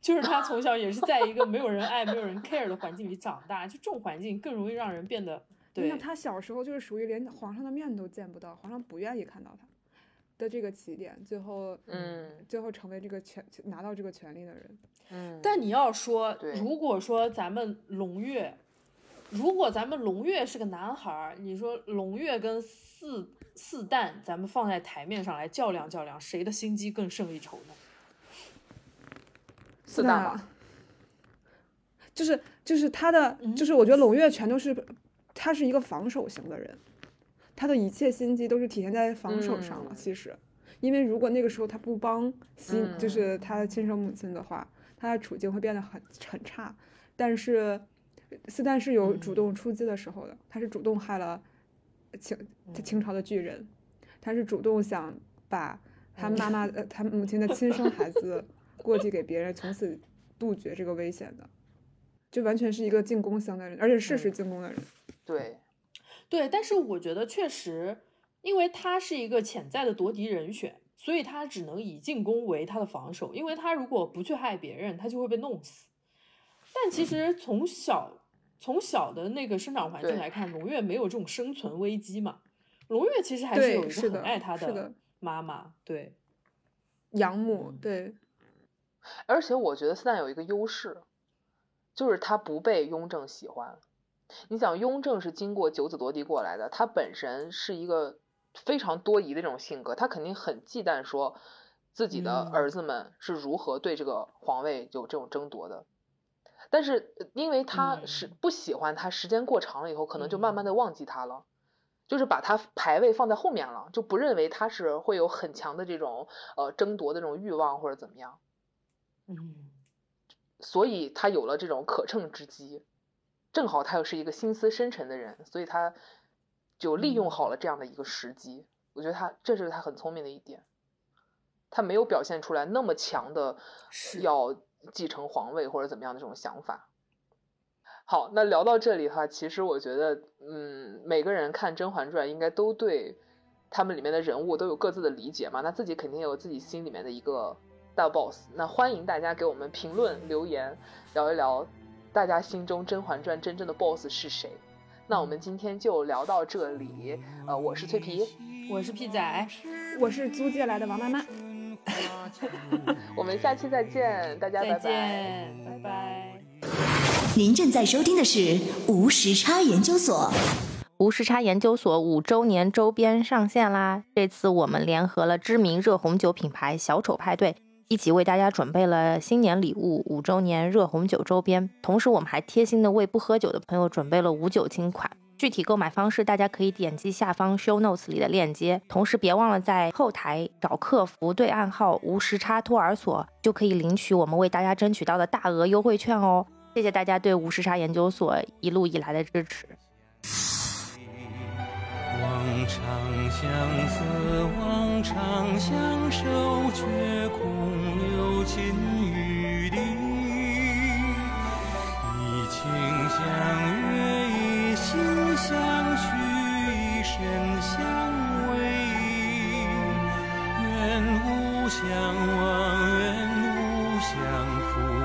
就是他从小也是在一个没有人爱、没有人 care 的环境里长大，就这种环境更容易让人变得对你想他小时候就是属于连皇上的面都见不到，皇上不愿意看到他的这个起点，最后嗯最后成为这个权拿到这个权利的人。嗯，但你要说，如果说咱们龙月，如果咱们龙月是个男孩儿，你说龙月跟四四旦，咱们放在台面上来较量较量，谁的心机更胜一筹呢？四旦吧，就是就是他的，嗯就是我觉得胧月全都是，他是一个防守型的人，他的一切心机都是体现在防守上了。嗯其实，因为如果那个时候他不帮亲，嗯就是他的亲生母亲的话，他的处境会变得很很差。但是斯坦是有主嗯动出击的时候的，他是主动害了清嗯清朝的巨人，他是主动想把他妈嗯妈呃他母亲的亲生孩子过继给别人，从此杜绝这个危险的。就完全是一个进攻型的人，而且事实嗯进攻的人。对，对，但是我觉得确实，因为他是一个潜在的夺嫡人选，所以他只能以进攻为他的防守，因为他如果不去害别人，他就会被弄死。但其实从小从小的那个生长环境来看，龙月没有这种生存危机嘛。龙月其实还是有一个很爱他的妈妈，对，养母嗯对，而且我觉得四旦有一个优势，就是他不被雍正喜欢。你想，雍正是经过九子夺嫡过来的，他本身是一个非常多疑的这种性格，他肯定很忌惮说自己的嗯儿子们是如何对这个皇位有这种争夺的。但是呃因为他是嗯不喜欢他，时间过长了以后，可能就慢慢嗯的忘记他了。就是把他排位放在后面了，就不认为他是会有很强的这种呃争夺的这种欲望或者怎么样。嗯，所以他有了这种可乘之机，正好他又是一个心思深沉的人，所以他就利用好了这样的一个时机。我觉得他这是他很聪明的一点，他没有表现出来那么强的要继承皇位或者怎么样的这种想法。好，那聊到这里的话，其实我觉得，嗯，每个人看《甄嬛传》应该都对他们里面的人物都有各自的理解嘛，那自己肯定有自己心里面的一个大 boss。那欢迎大家给我们评论留言，聊一聊大家心中《甄嬛传》真正的 boss 是谁。那我们今天就聊到这里，呃，我是脆皮，我是屁仔，我是租借来的王妈妈。我们下期再见，大家再拜拜。见，拜拜。您正在收听的是无时差研究所。无时差研究所五周年周边上线啦！这次我们联合了知名热红酒品牌小丑派对，一起为大家准备了新年礼物五周年热红酒周边。同时，我们还贴心的为不喝酒的朋友准备了无酒精款。具体购买方式，大家可以点击下方 show notes 里的链接。同时，别忘了在后台找客服对暗号“无时差托儿所”，就可以领取我们为大家争取到的大额优惠券哦。谢谢大家对无时差研究所一路以来的支持。望长相思，望长相守，却空留金与笛。以情相悦，以心相许，以身相偎。愿无相忘，愿无相负。